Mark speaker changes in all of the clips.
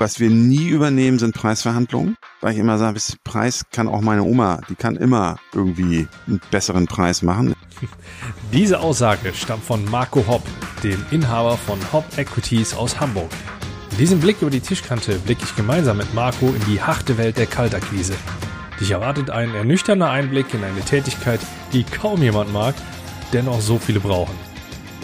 Speaker 1: Was wir nie übernehmen, sind Preisverhandlungen, weil ich immer sage, Preis kann auch meine Oma, die kann immer irgendwie einen besseren Preis machen.
Speaker 2: Diese Aussage stammt von Marco Hopp, dem Inhaber von Hopp Equities aus Hamburg. In diesem Blick über die Tischkante blicke ich gemeinsam mit Marco in die harte Welt der Kaltakquise. Dich erwartet ein ernüchternder Einblick in eine Tätigkeit, die kaum jemand mag, dennoch so viele brauchen.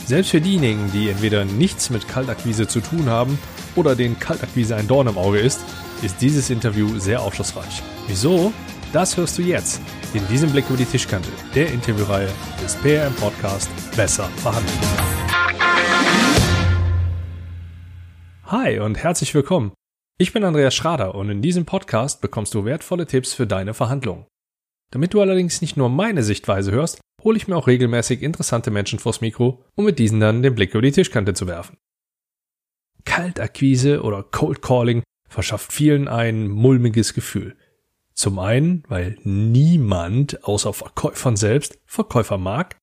Speaker 2: Selbst für diejenigen, die entweder nichts mit Kaltakquise zu tun haben oder den Kaltakquise ein Dorn im Auge ist, ist dieses Interview sehr aufschlussreich. Wieso? Das hörst du jetzt in diesem Blick über die Tischkante, der Interviewreihe des PRM Podcast Besser verhandeln. Hi und herzlich willkommen. Ich bin Andreas Schrader und in diesem Podcast bekommst du wertvolle Tipps für deine Verhandlungen. Damit du allerdings nicht nur meine Sichtweise hörst, hole ich mir auch regelmäßig interessante Menschen vors Mikro, um mit diesen dann den Blick über die Tischkante zu werfen. Kaltakquise oder Cold Calling verschafft vielen ein mulmiges Gefühl. Zum einen, weil niemand außer Verkäufern selbst Verkäufer mag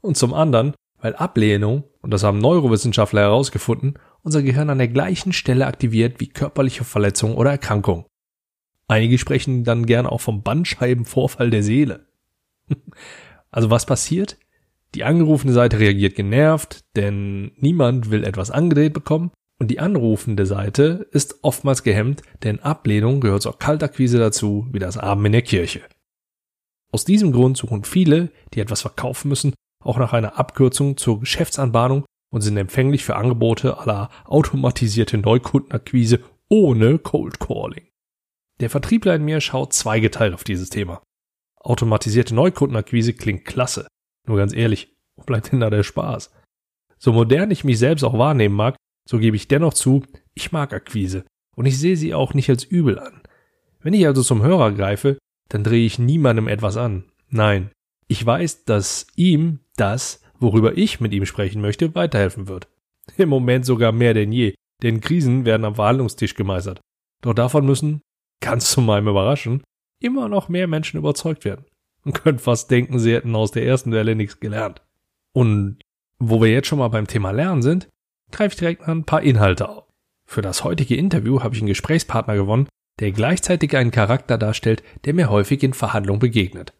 Speaker 2: und zum anderen, weil Ablehnung, und das haben Neurowissenschaftler herausgefunden, unser Gehirn an der gleichen Stelle aktiviert wie körperliche Verletzung oder Erkrankung. Einige sprechen dann gerne auch vom Bandscheibenvorfall der Seele. Also was passiert? Die angerufene Seite reagiert genervt, denn niemand will etwas angedreht bekommen und die anrufende Seite ist oftmals gehemmt, denn Ablehnung gehört zur Kaltakquise dazu, wie das Abend in der Kirche. Aus diesem Grund suchen viele, die etwas verkaufen müssen, auch nach einer Abkürzung zur Geschäftsanbahnung und sind empfänglich für Angebote aller automatisierte Neukundenakquise ohne Cold Calling. Der Vertriebler in mir schaut zweigeteilt auf dieses Thema. Automatisierte Neukundenakquise klingt klasse. Nur ganz ehrlich, wo bleibt denn da der Spaß? So modern ich mich selbst auch wahrnehmen mag, so gebe ich dennoch zu, ich mag Akquise und ich sehe sie auch nicht als übel an. Wenn ich also zum Hörer greife, dann drehe ich niemandem etwas an. Nein, ich weiß, dass ihm das, worüber ich mit ihm sprechen möchte, weiterhelfen wird. Im Moment sogar mehr denn je, denn Krisen werden am Verhandlungstisch gemeistert. Doch davon müssen, ganz zu meinem Überraschen, immer noch mehr Menschen überzeugt werden. Man könnte fast denken, sie hätten aus der ersten Welle nichts gelernt. Und wo wir jetzt schon mal beim Thema Lernen sind, greife ich direkt ein paar Inhalte auf. Für das heutige Interview habe ich einen Gesprächspartner gewonnen, der gleichzeitig einen Charakter darstellt, der mir häufig in Verhandlungen begegnet.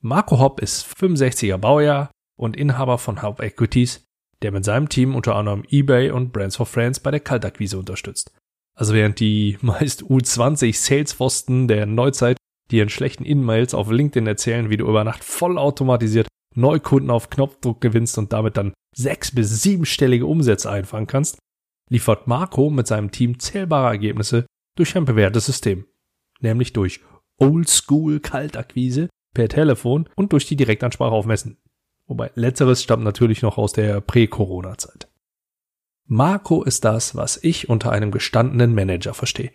Speaker 2: Marco Hopp ist 65er Baujahr und Inhaber von Hopp Equities, der mit seinem Team unter anderem eBay und Brands for Friends bei der Kaltakquise unterstützt. Also während die meist U20 Salesforsten der Neuzeit dir in schlechten In-Mails auf LinkedIn erzählen, wie du über Nacht vollautomatisiert Neukunden auf Knopfdruck gewinnst und damit dann sechs- bis siebenstellige Umsätze einfangen kannst, liefert Marco mit seinem Team zählbare Ergebnisse durch ein bewährtes System. Nämlich durch Oldschool Kaltakquise per Telefon und durch die Direktansprache auf Messen. Wobei letzteres stammt natürlich noch aus der Prä-Corona-Zeit. Marco ist das, was ich unter einem gestandenen Manager verstehe.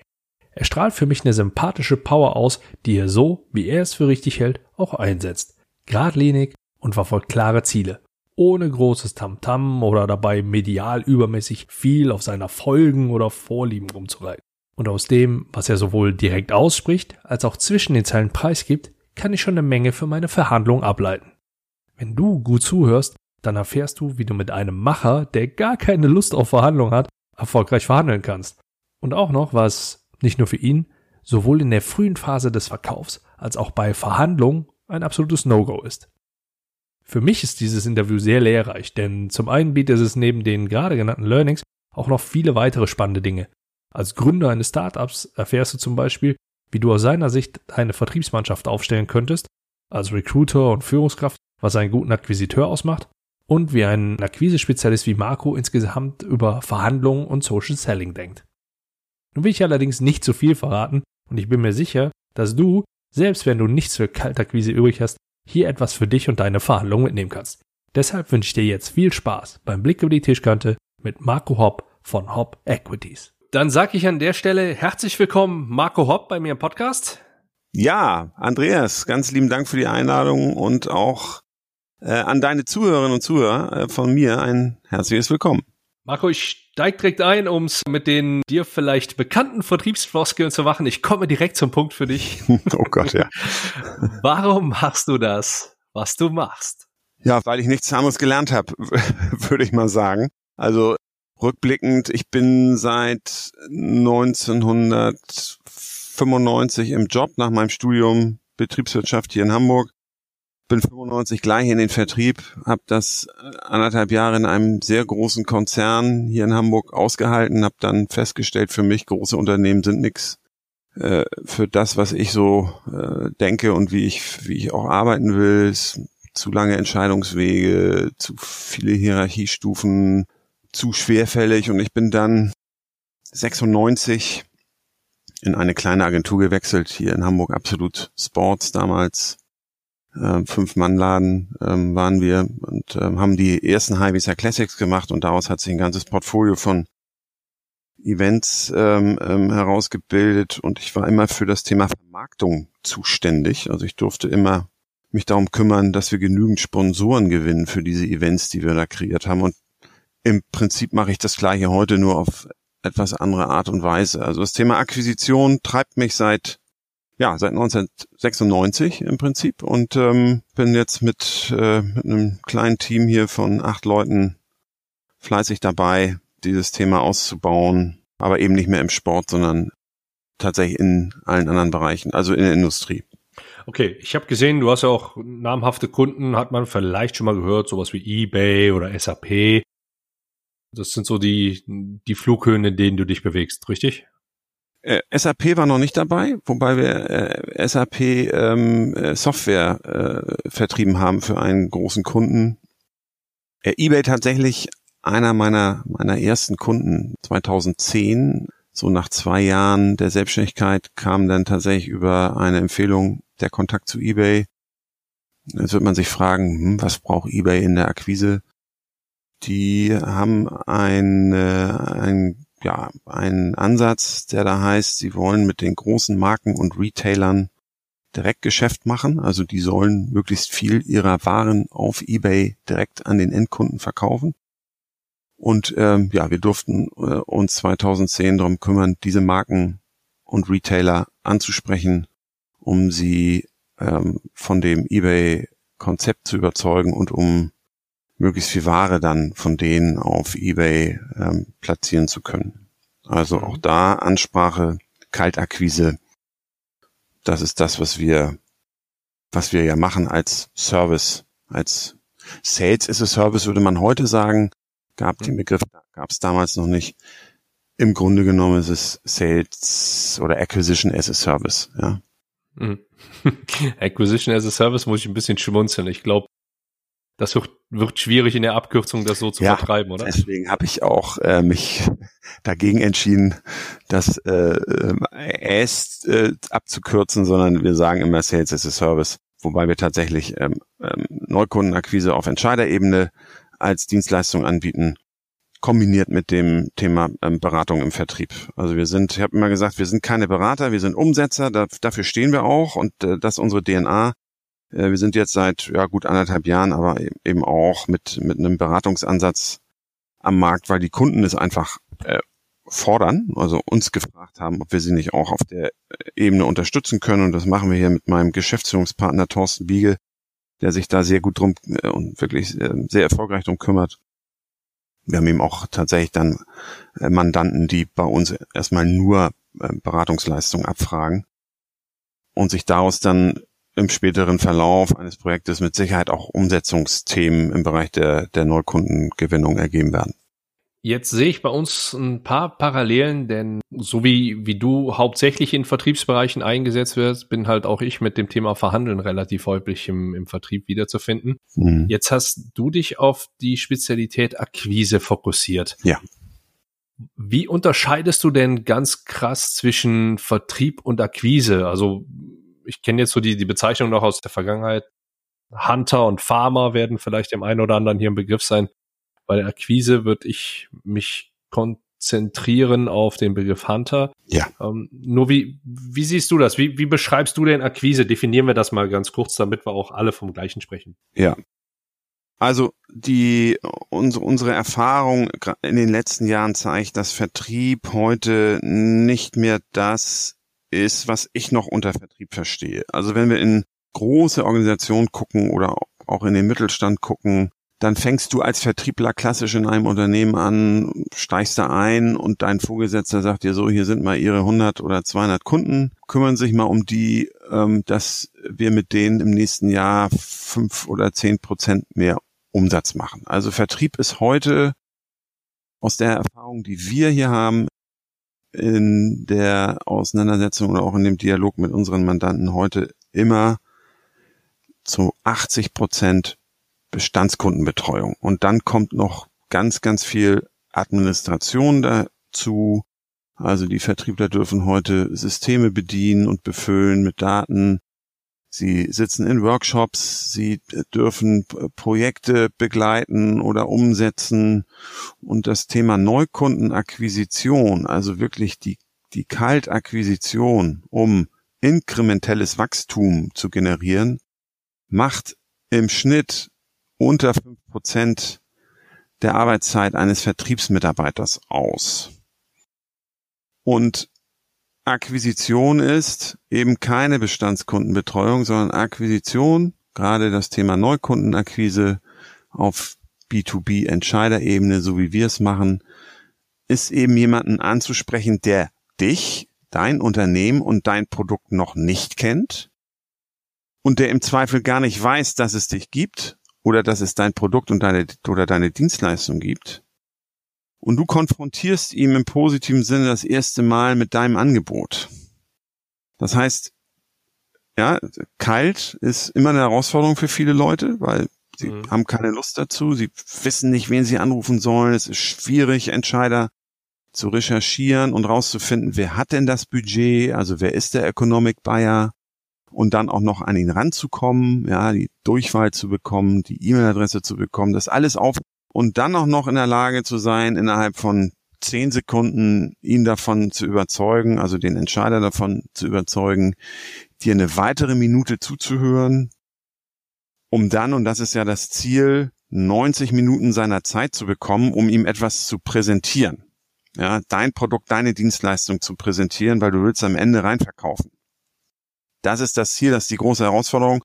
Speaker 2: Er strahlt für mich eine sympathische Power aus, die er so, wie er es für richtig hält, auch einsetzt. Gradlinig und verfolgt klare Ziele ohne großes Tamtam -Tam oder dabei medial übermäßig viel auf seiner Folgen oder Vorlieben rumzureiten. Und aus dem, was er sowohl direkt ausspricht, als auch zwischen den Zeilen preisgibt, kann ich schon eine Menge für meine Verhandlung ableiten. Wenn du gut zuhörst, dann erfährst du, wie du mit einem Macher, der gar keine Lust auf Verhandlung hat, erfolgreich verhandeln kannst. Und auch noch, was nicht nur für ihn, sowohl in der frühen Phase des Verkaufs als auch bei Verhandlungen ein absolutes No-Go ist. Für mich ist dieses Interview sehr lehrreich, denn zum einen bietet es neben den gerade genannten Learnings auch noch viele weitere spannende Dinge. Als Gründer eines Startups erfährst du zum Beispiel, wie du aus seiner Sicht eine Vertriebsmannschaft aufstellen könntest, als Recruiter und Führungskraft, was einen guten Akquisiteur ausmacht, und wie ein Akquise-Spezialist wie Marco insgesamt über Verhandlungen und Social Selling denkt. Nun will ich allerdings nicht zu viel verraten und ich bin mir sicher, dass du, selbst wenn du nichts für Kaltakquise übrig hast, hier etwas für dich und deine Verhandlungen mitnehmen kannst. Deshalb wünsche ich dir jetzt viel Spaß beim Blick über die Tischkante mit Marco Hopp von Hopp Equities. Dann sage ich an der Stelle herzlich willkommen, Marco Hopp, bei mir im Podcast.
Speaker 1: Ja, Andreas, ganz lieben Dank für die Einladung und auch äh, an deine Zuhörerinnen und Zuhörer äh, von mir ein herzliches Willkommen.
Speaker 2: Marco, ich steig direkt ein, um es mit den dir vielleicht bekannten Vertriebsfloskeln zu machen. Ich komme direkt zum Punkt für dich.
Speaker 1: oh Gott, ja.
Speaker 2: Warum machst du das, was du machst?
Speaker 1: Ja, weil ich nichts anderes gelernt habe, würde ich mal sagen. Also rückblickend, ich bin seit 1995 im Job nach meinem Studium Betriebswirtschaft hier in Hamburg. Bin 95 gleich in den Vertrieb, habe das anderthalb Jahre in einem sehr großen Konzern hier in Hamburg ausgehalten, habe dann festgestellt, für mich große Unternehmen sind nix äh, für das, was ich so äh, denke und wie ich, wie ich auch arbeiten will. Ist zu lange Entscheidungswege, zu viele Hierarchiestufen, zu schwerfällig und ich bin dann 96 in eine kleine Agentur gewechselt, hier in Hamburg Absolut Sports damals. Äh, Fünf-Mann-Laden ähm, waren wir und ähm, haben die ersten Highways Classics gemacht und daraus hat sich ein ganzes Portfolio von Events ähm, ähm, herausgebildet und ich war immer für das Thema Vermarktung zuständig. Also ich durfte immer mich darum kümmern, dass wir genügend Sponsoren gewinnen für diese Events, die wir da kreiert haben. Und im Prinzip mache ich das gleiche heute nur auf etwas andere Art und Weise. Also das Thema Akquisition treibt mich seit ja seit 1996 im Prinzip und ähm, bin jetzt mit, äh, mit einem kleinen Team hier von acht Leuten fleißig dabei, dieses Thema auszubauen, aber eben nicht mehr im Sport, sondern tatsächlich in allen anderen Bereichen, also in der Industrie.
Speaker 2: Okay, ich habe gesehen, du hast ja auch namhafte Kunden, hat man vielleicht schon mal gehört, sowas wie eBay oder SAP. Das sind so die, die Flughöhen, in denen du dich bewegst, richtig?
Speaker 1: Äh, SAP war noch nicht dabei, wobei wir äh, SAP ähm, äh, Software äh, vertrieben haben für einen großen Kunden. Äh, eBay tatsächlich einer meiner, meiner ersten Kunden 2010, so nach zwei Jahren der Selbstständigkeit, kam dann tatsächlich über eine Empfehlung der Kontakt zu eBay. Jetzt wird man sich fragen, hm, was braucht eBay in der Akquise? Die haben ein, ein, ja, einen Ansatz, der da heißt, sie wollen mit den großen Marken und Retailern direkt Geschäft machen. Also die sollen möglichst viel ihrer Waren auf eBay direkt an den Endkunden verkaufen. Und ähm, ja, wir durften äh, uns 2010 darum kümmern, diese Marken und Retailer anzusprechen, um sie ähm, von dem eBay-Konzept zu überzeugen und um möglichst viel Ware dann von denen auf eBay ähm, platzieren zu können. Also auch da Ansprache, Kaltakquise, das ist das, was wir, was wir ja machen als Service, als Sales is a Service würde man heute sagen, gab den Begriff, gab es damals noch nicht. Im Grunde genommen ist es Sales oder Acquisition as a Service, ja.
Speaker 2: Mhm. Acquisition as a Service muss ich ein bisschen schmunzeln. Ich glaube, das wird, wird schwierig in der Abkürzung, das so zu ja, vertreiben, oder?
Speaker 1: Deswegen habe ich auch äh, mich dagegen entschieden, das äh, erst äh, abzukürzen, sondern wir sagen immer Sales as a Service, wobei wir tatsächlich ähm, ähm, Neukundenakquise auf Entscheiderebene als Dienstleistung anbieten, kombiniert mit dem Thema ähm, Beratung im Vertrieb. Also wir sind, ich habe immer gesagt, wir sind keine Berater, wir sind Umsetzer, da, dafür stehen wir auch und äh, das ist unsere DNA. Äh, wir sind jetzt seit ja, gut anderthalb Jahren, aber e-, eben auch mit, mit einem Beratungsansatz am Markt, weil die Kunden es einfach äh, fordern, also uns gefragt haben, ob wir sie nicht auch auf der Ebene unterstützen können. Und das machen wir hier mit meinem Geschäftsführungspartner Thorsten Biegel, der sich da sehr gut drum äh, und wirklich äh, sehr erfolgreich drum kümmert. Wir haben eben auch tatsächlich dann äh, Mandanten, die bei uns erstmal nur Beratungsleistungen abfragen und sich daraus dann im späteren Verlauf eines Projektes mit Sicherheit auch Umsetzungsthemen im Bereich der, der Neukundengewinnung ergeben werden.
Speaker 2: Jetzt sehe ich bei uns ein paar Parallelen, denn so wie, wie du hauptsächlich in Vertriebsbereichen eingesetzt wirst, bin halt auch ich mit dem Thema Verhandeln relativ häufig im, im Vertrieb wiederzufinden. Mhm. Jetzt hast du dich auf die Spezialität Akquise fokussiert.
Speaker 1: Ja.
Speaker 2: Wie unterscheidest du denn ganz krass zwischen Vertrieb und Akquise? Also ich kenne jetzt so die, die Bezeichnung noch aus der Vergangenheit. Hunter und Farmer werden vielleicht dem einen oder anderen hier ein Begriff sein. Bei der Akquise würde ich mich konzentrieren auf den Begriff Hunter.
Speaker 1: Ja.
Speaker 2: Ähm, nur wie, wie siehst du das? Wie, wie beschreibst du denn Akquise? Definieren wir das mal ganz kurz, damit wir auch alle vom gleichen sprechen.
Speaker 1: Ja. Also die unsere, unsere Erfahrung in den letzten Jahren zeigt, dass Vertrieb heute nicht mehr das ist, was ich noch unter Vertrieb verstehe. Also wenn wir in große Organisationen gucken oder auch in den Mittelstand gucken, dann fängst du als Vertriebler klassisch in einem Unternehmen an, steigst da ein und dein Vorgesetzter sagt dir so, hier sind mal ihre 100 oder 200 Kunden, kümmern sich mal um die, ähm, dass wir mit denen im nächsten Jahr fünf oder zehn Prozent mehr Umsatz machen. Also Vertrieb ist heute aus der Erfahrung, die wir hier haben, in der Auseinandersetzung oder auch in dem Dialog mit unseren Mandanten heute immer zu 80 Prozent Bestandskundenbetreuung. Und dann kommt noch ganz, ganz viel Administration dazu. Also die Vertriebler dürfen heute Systeme bedienen und befüllen mit Daten. Sie sitzen in Workshops, sie dürfen Projekte begleiten oder umsetzen. Und das Thema Neukundenakquisition, also wirklich die, die Kaltakquisition, um inkrementelles Wachstum zu generieren, macht im Schnitt unter fünf Prozent der Arbeitszeit eines Vertriebsmitarbeiters aus. Und Akquisition ist eben keine Bestandskundenbetreuung, sondern Akquisition, gerade das Thema Neukundenakquise auf B2B-Entscheiderebene, so wie wir es machen, ist eben jemanden anzusprechen, der dich, dein Unternehmen und dein Produkt noch nicht kennt und der im Zweifel gar nicht weiß, dass es dich gibt oder dass es dein Produkt und deine oder deine Dienstleistung gibt. Und du konfrontierst ihm im positiven Sinne das erste Mal mit deinem Angebot. Das heißt, ja, kalt ist immer eine Herausforderung für viele Leute, weil sie mhm. haben keine Lust dazu, sie wissen nicht, wen sie anrufen sollen. Es ist schwierig, Entscheider zu recherchieren und rauszufinden, wer hat denn das Budget, also wer ist der Economic Buyer und dann auch noch an ihn ranzukommen, ja, die Durchwahl zu bekommen, die E-Mail-Adresse zu bekommen, das alles auf und dann auch noch in der Lage zu sein, innerhalb von zehn Sekunden ihn davon zu überzeugen, also den Entscheider davon zu überzeugen, dir eine weitere Minute zuzuhören, um dann, und das ist ja das Ziel, 90 Minuten seiner Zeit zu bekommen, um ihm etwas zu präsentieren. Ja, dein Produkt, deine Dienstleistung zu präsentieren, weil du willst am Ende reinverkaufen. Das ist das Ziel, das ist die große Herausforderung.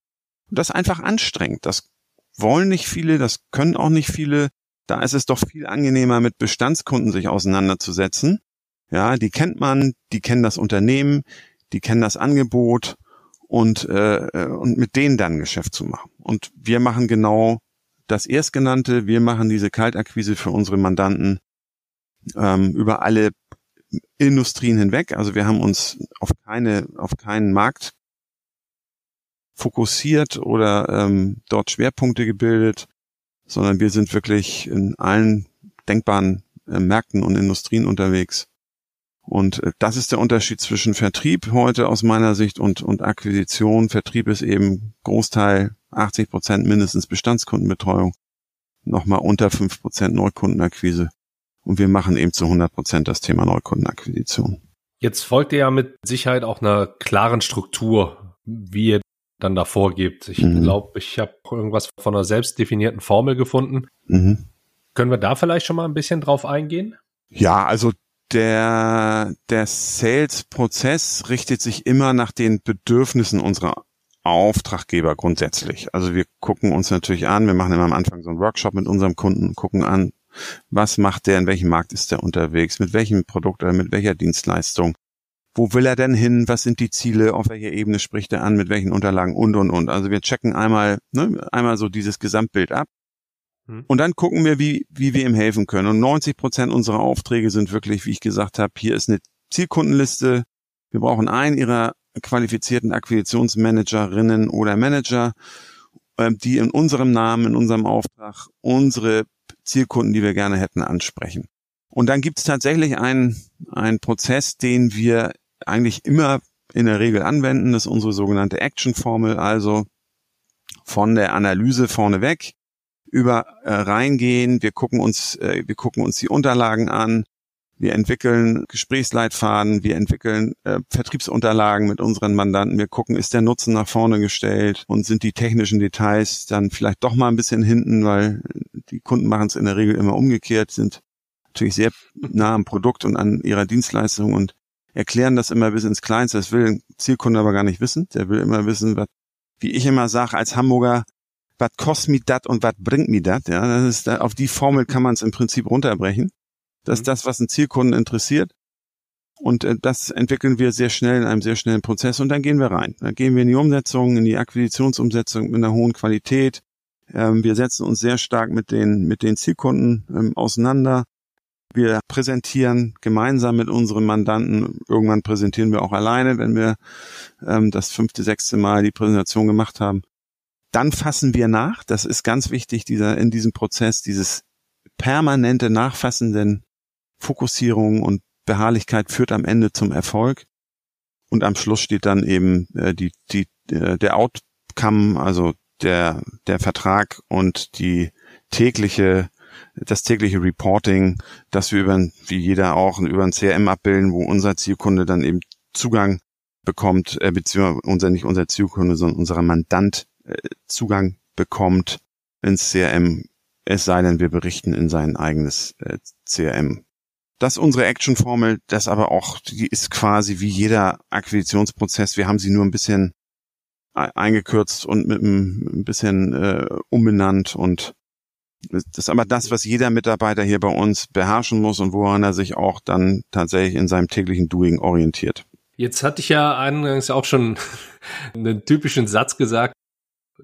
Speaker 1: Und das einfach anstrengend. Das wollen nicht viele, das können auch nicht viele. Da ist es doch viel angenehmer, mit Bestandskunden sich auseinanderzusetzen. Ja, die kennt man, die kennen das Unternehmen, die kennen das Angebot und, äh, und mit denen dann Geschäft zu machen. Und wir machen genau das Erstgenannte. Wir machen diese Kaltakquise für unsere Mandanten ähm, über alle Industrien hinweg. Also wir haben uns auf keine, auf keinen Markt fokussiert oder ähm, dort Schwerpunkte gebildet, sondern wir sind wirklich in allen denkbaren äh, Märkten und Industrien unterwegs. Und äh, das ist der Unterschied zwischen Vertrieb heute aus meiner Sicht und, und Akquisition. Vertrieb ist eben Großteil 80 Prozent mindestens Bestandskundenbetreuung, nochmal unter fünf Prozent Neukundenakquise. Und wir machen eben zu 100 Prozent das Thema Neukundenakquisition.
Speaker 2: Jetzt folgt ihr ja mit Sicherheit auch einer klaren Struktur, wie ihr dann da vorgibt. Ich mhm. glaube, ich habe irgendwas von einer selbst definierten Formel gefunden. Mhm. Können wir da vielleicht schon mal ein bisschen drauf eingehen?
Speaker 1: Ja, also der, der Sales-Prozess richtet sich immer nach den Bedürfnissen unserer Auftraggeber grundsätzlich. Also wir gucken uns natürlich an, wir machen immer am Anfang so einen Workshop mit unserem Kunden, gucken an, was macht der, in welchem Markt ist der unterwegs, mit welchem Produkt oder mit welcher Dienstleistung wo will er denn hin, was sind die Ziele, auf welcher Ebene spricht er an, mit welchen Unterlagen und und und. Also wir checken einmal, ne, einmal so dieses Gesamtbild ab. Hm. Und dann gucken wir, wie, wie wir ihm helfen können. Und 90 Prozent unserer Aufträge sind wirklich, wie ich gesagt habe, hier ist eine Zielkundenliste. Wir brauchen einen ihrer qualifizierten Akquisitionsmanagerinnen oder Manager, ähm, die in unserem Namen, in unserem Auftrag unsere Zielkunden, die wir gerne hätten, ansprechen. Und dann gibt es tatsächlich einen, einen Prozess, den wir eigentlich immer in der Regel anwenden. Das ist unsere sogenannte Action-Formel, also von der Analyse vorneweg über äh, reingehen. Wir gucken uns, äh, wir gucken uns die Unterlagen an. Wir entwickeln Gesprächsleitfaden, wir entwickeln äh, Vertriebsunterlagen mit unseren Mandanten. Wir gucken, ist der Nutzen nach vorne gestellt und sind die technischen Details dann vielleicht doch mal ein bisschen hinten, weil die Kunden machen es in der Regel immer umgekehrt, sind natürlich sehr nah am Produkt und an ihrer Dienstleistung und erklären das immer bis ins Kleinste. Das will ein Zielkunde aber gar nicht wissen. Der will immer wissen, was, wie ich immer sage als Hamburger, was kostet mir das und was bringt mir das? Ja, das ist, auf die Formel kann man es im Prinzip runterbrechen. Das ist mhm. das, was einen Zielkunden interessiert. Und äh, das entwickeln wir sehr schnell in einem sehr schnellen Prozess und dann gehen wir rein. Dann gehen wir in die Umsetzung, in die Akquisitionsumsetzung mit einer hohen Qualität. Ähm, wir setzen uns sehr stark mit den, mit den Zielkunden ähm, auseinander. Wir präsentieren gemeinsam mit unseren Mandanten. Irgendwann präsentieren wir auch alleine, wenn wir ähm, das fünfte, sechste Mal die Präsentation gemacht haben. Dann fassen wir nach. Das ist ganz wichtig, dieser, in diesem Prozess, dieses permanente Nachfassen, denn Fokussierung und Beharrlichkeit führt am Ende zum Erfolg. Und am Schluss steht dann eben äh, die, die, äh, der Outcome, also der, der Vertrag und die tägliche, das tägliche Reporting, das wir über, wie jeder auch, über ein CRM abbilden, wo unser Zielkunde dann eben Zugang bekommt, äh, beziehungsweise unser, nicht unser Zielkunde, sondern unser Mandant äh, Zugang bekommt ins CRM, es sei denn, wir berichten in sein eigenes äh, CRM. Das ist unsere Action-Formel, das aber auch, die ist quasi wie jeder Akquisitionsprozess. Wir haben sie nur ein bisschen eingekürzt und mit ein bisschen äh, umbenannt und das ist aber das, was jeder Mitarbeiter hier bei uns beherrschen muss und woran er sich auch dann tatsächlich in seinem täglichen Doing orientiert.
Speaker 2: Jetzt hatte ich ja eingangs auch schon einen typischen Satz gesagt.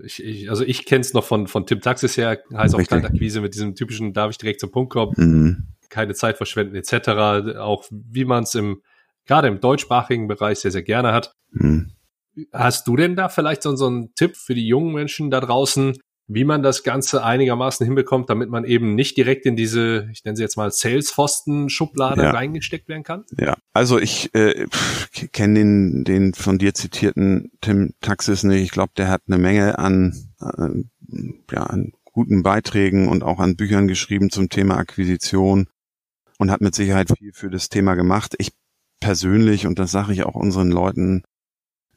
Speaker 2: Ich, ich, also ich kenne es noch von, von Tim Taxis her, heißt auch Kaltakquise mit diesem typischen, darf ich direkt zum Punkt kommen, mhm. keine Zeit verschwenden etc. Auch wie man es im, gerade im deutschsprachigen Bereich sehr, sehr gerne hat. Mhm. Hast du denn da vielleicht so, so einen Tipp für die jungen Menschen da draußen, wie man das Ganze einigermaßen hinbekommt, damit man eben nicht direkt in diese, ich nenne sie jetzt mal Salesforsten-Schublade ja. reingesteckt werden kann?
Speaker 1: Ja, also ich äh, kenne den, den von dir zitierten Tim Taxis nicht. Ich glaube, der hat eine Menge an, äh, ja, an guten Beiträgen und auch an Büchern geschrieben zum Thema Akquisition und hat mit Sicherheit viel für das Thema gemacht. Ich persönlich, und das sage ich auch unseren Leuten,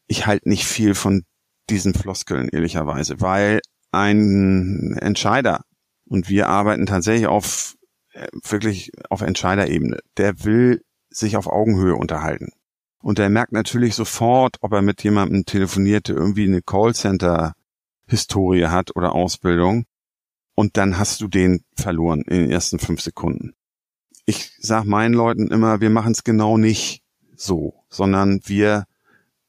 Speaker 1: ich halte nicht viel von diesen Floskeln, ehrlicherweise, weil ein Entscheider, und wir arbeiten tatsächlich auf äh, wirklich auf Entscheiderebene, der will sich auf Augenhöhe unterhalten. Und der merkt natürlich sofort, ob er mit jemandem telefoniert, der irgendwie eine Callcenter-Historie hat oder Ausbildung. Und dann hast du den verloren in den ersten fünf Sekunden. Ich sag meinen Leuten immer, wir machen es genau nicht so, sondern wir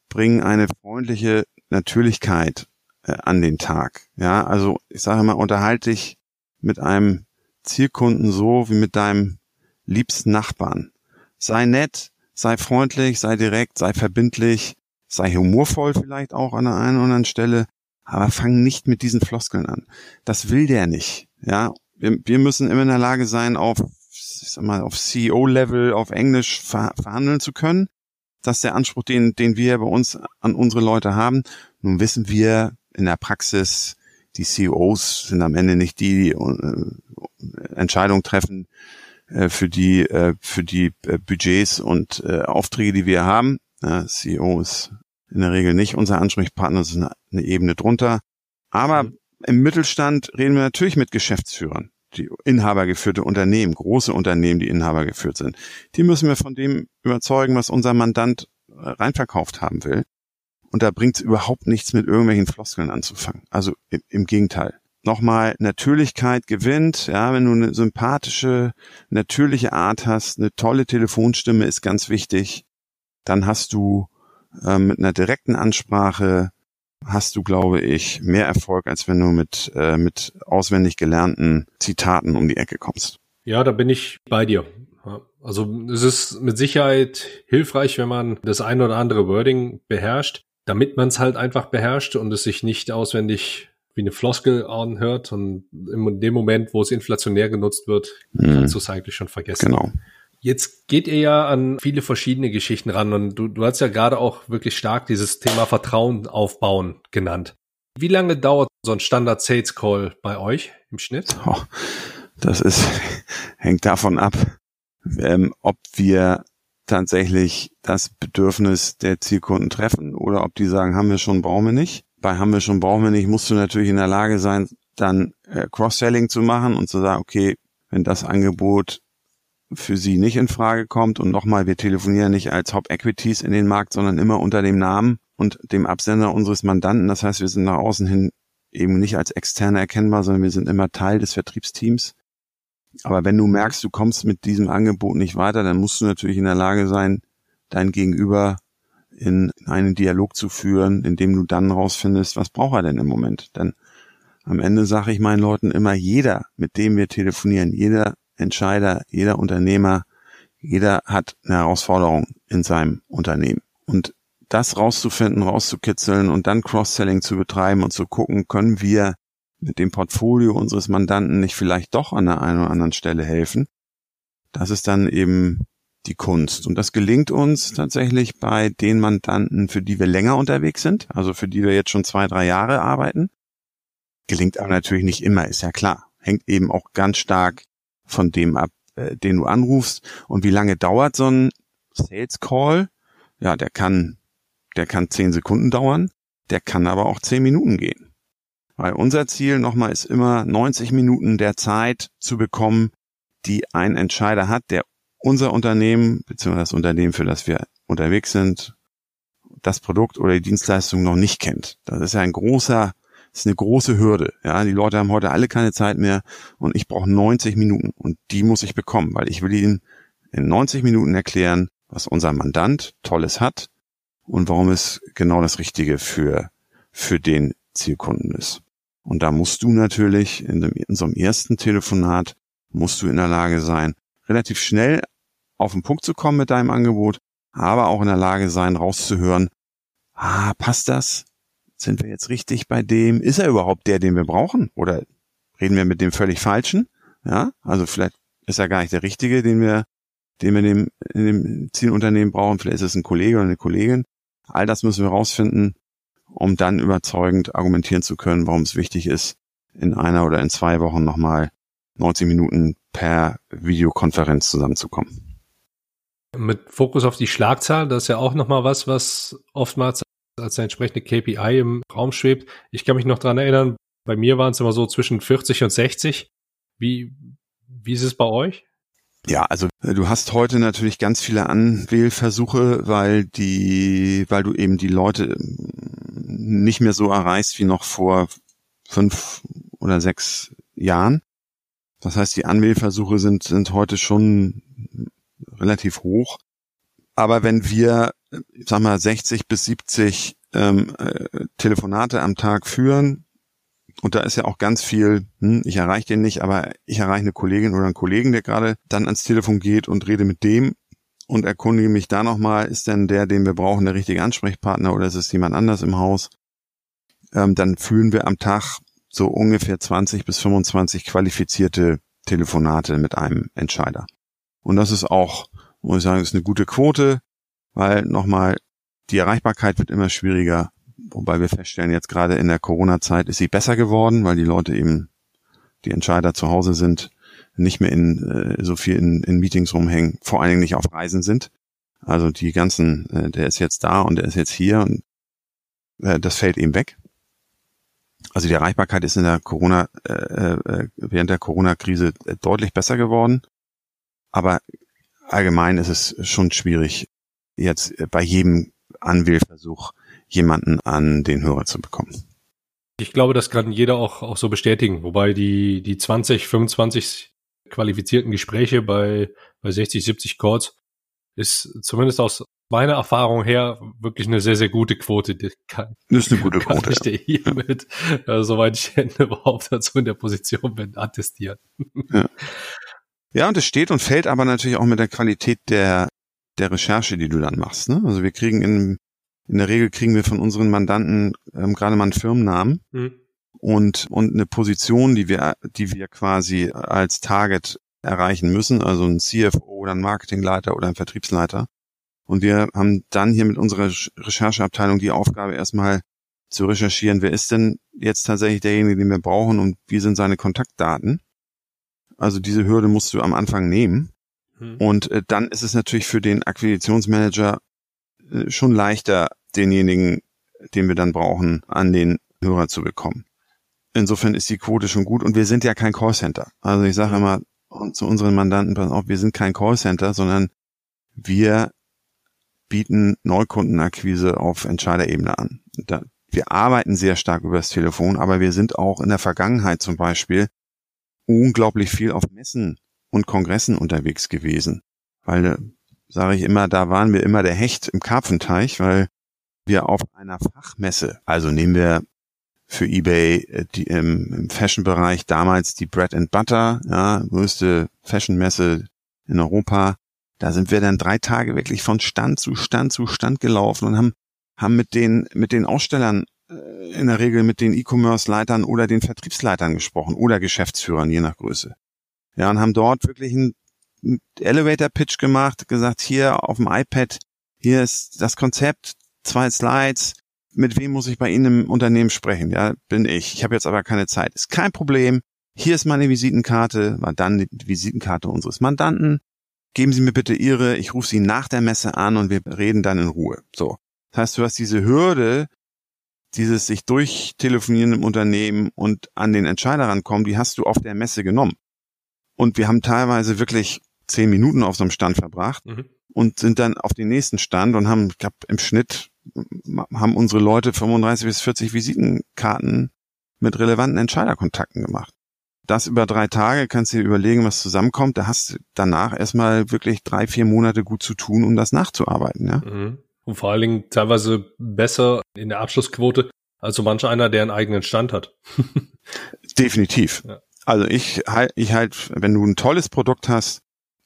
Speaker 1: bringen eine freundliche Natürlichkeit äh, an den Tag. Ja, also ich sage mal, unterhalte dich mit einem Zielkunden so wie mit deinem liebsten Nachbarn. Sei nett, sei freundlich, sei direkt, sei verbindlich, sei humorvoll vielleicht auch an der einen oder anderen Stelle, aber fang nicht mit diesen Floskeln an. Das will der nicht. Ja, wir, wir müssen immer in der Lage sein, auf, ich sag mal, auf CEO-Level, auf Englisch ver verhandeln zu können. Das ist der Anspruch, den, den wir bei uns an unsere Leute haben. Nun wissen wir in der Praxis, die CEOs sind am Ende nicht die, die äh, Entscheidungen treffen äh, für die, äh, für die Budgets und Aufträge, die wir haben. CEO ist in der Regel nicht unser Ansprechpartner, das ist eine, eine Ebene drunter. Aber mhm. im Mittelstand reden wir natürlich mit Geschäftsführern die inhabergeführte Unternehmen, große Unternehmen, die Inhaber geführt sind, die müssen wir von dem überzeugen, was unser Mandant reinverkauft haben will. Und da bringt es überhaupt nichts mit irgendwelchen Floskeln anzufangen. Also im, im Gegenteil. Nochmal, Natürlichkeit gewinnt. Ja, wenn du eine sympathische, natürliche Art hast, eine tolle Telefonstimme ist ganz wichtig. Dann hast du äh, mit einer direkten Ansprache hast du, glaube ich, mehr Erfolg, als wenn du mit, äh, mit auswendig gelernten Zitaten um die Ecke kommst.
Speaker 2: Ja, da bin ich bei dir. Also es ist mit Sicherheit hilfreich, wenn man das ein oder andere Wording beherrscht, damit man es halt einfach beherrscht und es sich nicht auswendig wie eine Floskel anhört und in dem Moment, wo es inflationär genutzt wird, mhm. kannst du es eigentlich schon vergessen.
Speaker 1: Genau.
Speaker 2: Jetzt geht ihr ja an viele verschiedene Geschichten ran und du, du hast ja gerade auch wirklich stark dieses Thema Vertrauen aufbauen genannt. Wie lange dauert so ein Standard Sales Call bei euch im Schnitt?
Speaker 1: Oh, das ist, hängt davon ab, ähm, ob wir tatsächlich das Bedürfnis der Zielkunden treffen oder ob die sagen, haben wir schon, brauchen wir nicht. Bei haben wir schon, brauchen wir nicht, musst du natürlich in der Lage sein, dann äh, Cross-Selling zu machen und zu sagen, okay, wenn das Angebot für sie nicht in Frage kommt. Und nochmal, wir telefonieren nicht als Hop Equities in den Markt, sondern immer unter dem Namen und dem Absender unseres Mandanten. Das heißt, wir sind nach außen hin eben nicht als externe erkennbar, sondern wir sind immer Teil des Vertriebsteams. Aber wenn du merkst, du kommst mit diesem Angebot nicht weiter, dann musst du natürlich in der Lage sein, dein Gegenüber in einen Dialog zu führen, in dem du dann rausfindest, was braucht er denn im Moment? Denn am Ende sage ich meinen Leuten immer, jeder, mit dem wir telefonieren, jeder Entscheider, jeder Unternehmer, jeder hat eine Herausforderung in seinem Unternehmen. Und das rauszufinden, rauszukitzeln und dann Cross-Selling zu betreiben und zu gucken, können wir mit dem Portfolio unseres Mandanten nicht vielleicht doch an der einen oder anderen Stelle helfen. Das ist dann eben die Kunst. Und das gelingt uns tatsächlich bei den Mandanten, für die wir länger unterwegs sind, also für die wir jetzt schon zwei, drei Jahre arbeiten. Gelingt aber natürlich nicht immer, ist ja klar. Hängt eben auch ganz stark von dem ab, äh, den du anrufst. Und wie lange dauert so ein Sales Call? Ja, der kann, der kann zehn Sekunden dauern, der kann aber auch zehn Minuten gehen. Weil unser Ziel nochmal ist immer 90 Minuten der Zeit zu bekommen, die ein Entscheider hat, der unser Unternehmen, beziehungsweise das Unternehmen, für das wir unterwegs sind, das Produkt oder die Dienstleistung noch nicht kennt. Das ist ja ein großer, ist eine große Hürde. Ja, die Leute haben heute alle keine Zeit mehr und ich brauche 90 Minuten und die muss ich bekommen, weil ich will ihnen in 90 Minuten erklären, was unser Mandant Tolles hat und warum es genau das Richtige für, für den Zielkunden ist. Und da musst du natürlich in, dem, in so einem ersten Telefonat musst du in der Lage sein, relativ schnell auf den Punkt zu kommen mit deinem Angebot, aber auch in der Lage sein, rauszuhören, ah, passt das? Sind wir jetzt richtig bei dem? Ist er überhaupt der, den wir brauchen? Oder reden wir mit dem völlig falschen? Ja, also vielleicht ist er gar nicht der richtige, den wir, den wir in dem, in dem Zielunternehmen brauchen. Vielleicht ist es ein Kollege oder eine Kollegin. All das müssen wir rausfinden, um dann überzeugend argumentieren zu können, warum es wichtig ist, in einer oder in zwei Wochen nochmal 90 Minuten per Videokonferenz zusammenzukommen.
Speaker 2: Mit Fokus auf die Schlagzahl, das ist ja auch nochmal was, was oftmals als eine entsprechende KPI im Raum schwebt. Ich kann mich noch dran erinnern, bei mir waren es immer so zwischen 40 und 60. Wie, wie ist es bei euch?
Speaker 1: Ja, also äh, du hast heute natürlich ganz viele Anwählversuche, weil die, weil du eben die Leute ähm, nicht mehr so erreichst wie noch vor fünf oder sechs Jahren. Das heißt, die Anwählversuche sind, sind heute schon relativ hoch. Aber wenn wir, ich sag mal, 60 bis 70 ähm, äh, Telefonate am Tag führen, und da ist ja auch ganz viel, hm, ich erreiche den nicht, aber ich erreiche eine Kollegin oder einen Kollegen, der gerade dann ans Telefon geht und rede mit dem und erkundige mich da nochmal, ist denn der, den wir brauchen, der richtige Ansprechpartner oder ist es jemand anders im Haus? Ähm, dann führen wir am Tag so ungefähr 20 bis 25 qualifizierte Telefonate mit einem Entscheider. Und das ist auch, muss ich sagen, ist eine gute Quote, weil nochmal die Erreichbarkeit wird immer schwieriger, wobei wir feststellen, jetzt gerade in der Corona-Zeit ist sie besser geworden, weil die Leute eben, die Entscheider zu Hause sind, nicht mehr in äh, so viel in, in Meetings rumhängen, vor allen Dingen nicht auf Reisen sind. Also die ganzen, äh, der ist jetzt da und der ist jetzt hier und äh, das fällt eben weg. Also die Erreichbarkeit ist in der Corona, äh, äh, während der Corona-Krise deutlich besser geworden. Aber allgemein ist es schon schwierig, jetzt bei jedem Anwählversuch jemanden an den Hörer zu bekommen.
Speaker 2: Ich glaube, das kann jeder auch, auch so bestätigen. Wobei die, die 20, 25 qualifizierten Gespräche bei, bei 60, 70 Calls ist zumindest aus meiner Erfahrung her wirklich eine sehr, sehr gute Quote.
Speaker 1: Das kann, das ist eine gute
Speaker 2: kann
Speaker 1: Quote.
Speaker 2: Ich dir hiermit, äh, soweit ich überhaupt dazu in der Position bin, attestieren.
Speaker 1: Ja. ja, und es steht und fällt aber natürlich auch mit der Qualität der, der Recherche, die du dann machst. Ne? Also wir kriegen in, in der Regel kriegen wir von unseren Mandanten ähm, gerade mal einen Firmennamen. Mhm. Und, und eine Position, die wir, die wir quasi als Target erreichen müssen, also ein CFO oder ein Marketingleiter oder ein Vertriebsleiter. Und wir haben dann hier mit unserer Rechercheabteilung die Aufgabe, erstmal zu recherchieren, wer ist denn jetzt tatsächlich derjenige, den wir brauchen und wie sind seine Kontaktdaten. Also diese Hürde musst du am Anfang nehmen. Hm. Und äh, dann ist es natürlich für den Akquisitionsmanager schon leichter, denjenigen, den wir dann brauchen, an den Hörer zu bekommen. Insofern ist die Quote schon gut und wir sind ja kein Callcenter. Also ich sage immer zu unseren Mandanten, pass auf, wir sind kein Callcenter, sondern wir bieten Neukundenakquise auf Entscheiderebene an. Wir arbeiten sehr stark übers Telefon, aber wir sind auch in der Vergangenheit zum Beispiel unglaublich viel auf Messen und Kongressen unterwegs gewesen. Weil, äh, sage ich immer, da waren wir immer der Hecht im Karpfenteich, weil wir auf einer Fachmesse, also nehmen wir für eBay äh, die, im, im Fashion-Bereich damals die Bread and Butter, ja, größte Fashion-Messe in Europa. Da sind wir dann drei Tage wirklich von Stand zu Stand zu Stand gelaufen und haben, haben mit den, mit den Ausstellern äh, in der Regel mit den E-Commerce-Leitern oder den Vertriebsleitern gesprochen oder Geschäftsführern, je nach Größe. Ja, und haben dort wirklich einen Elevator-Pitch gemacht, gesagt, hier auf dem iPad, hier ist das Konzept, zwei Slides, mit wem muss ich bei Ihnen im Unternehmen sprechen? Ja, bin ich. Ich habe jetzt aber keine Zeit. Ist kein Problem. Hier ist meine Visitenkarte, war dann die Visitenkarte unseres Mandanten. Geben Sie mir bitte Ihre, ich rufe Sie nach der Messe an und wir reden dann in Ruhe. So. Das heißt, du hast diese Hürde, dieses sich durchtelefonieren im Unternehmen und an den Entscheider rankommen, die hast du auf der Messe genommen. Und wir haben teilweise wirklich zehn Minuten auf so einem Stand verbracht mhm. und sind dann auf den nächsten Stand und haben, ich glaube, im Schnitt haben unsere Leute 35 bis 40 Visitenkarten mit relevanten Entscheiderkontakten gemacht. Das über drei Tage kannst du dir überlegen, was zusammenkommt. Da hast du danach erstmal wirklich drei, vier Monate gut zu tun, um das nachzuarbeiten. Ja?
Speaker 2: Mhm. Und vor allen Dingen teilweise besser in der Abschlussquote als so manch einer, der einen eigenen Stand hat.
Speaker 1: Definitiv. Ja. Also ich halt, ich halt, wenn du ein tolles Produkt hast,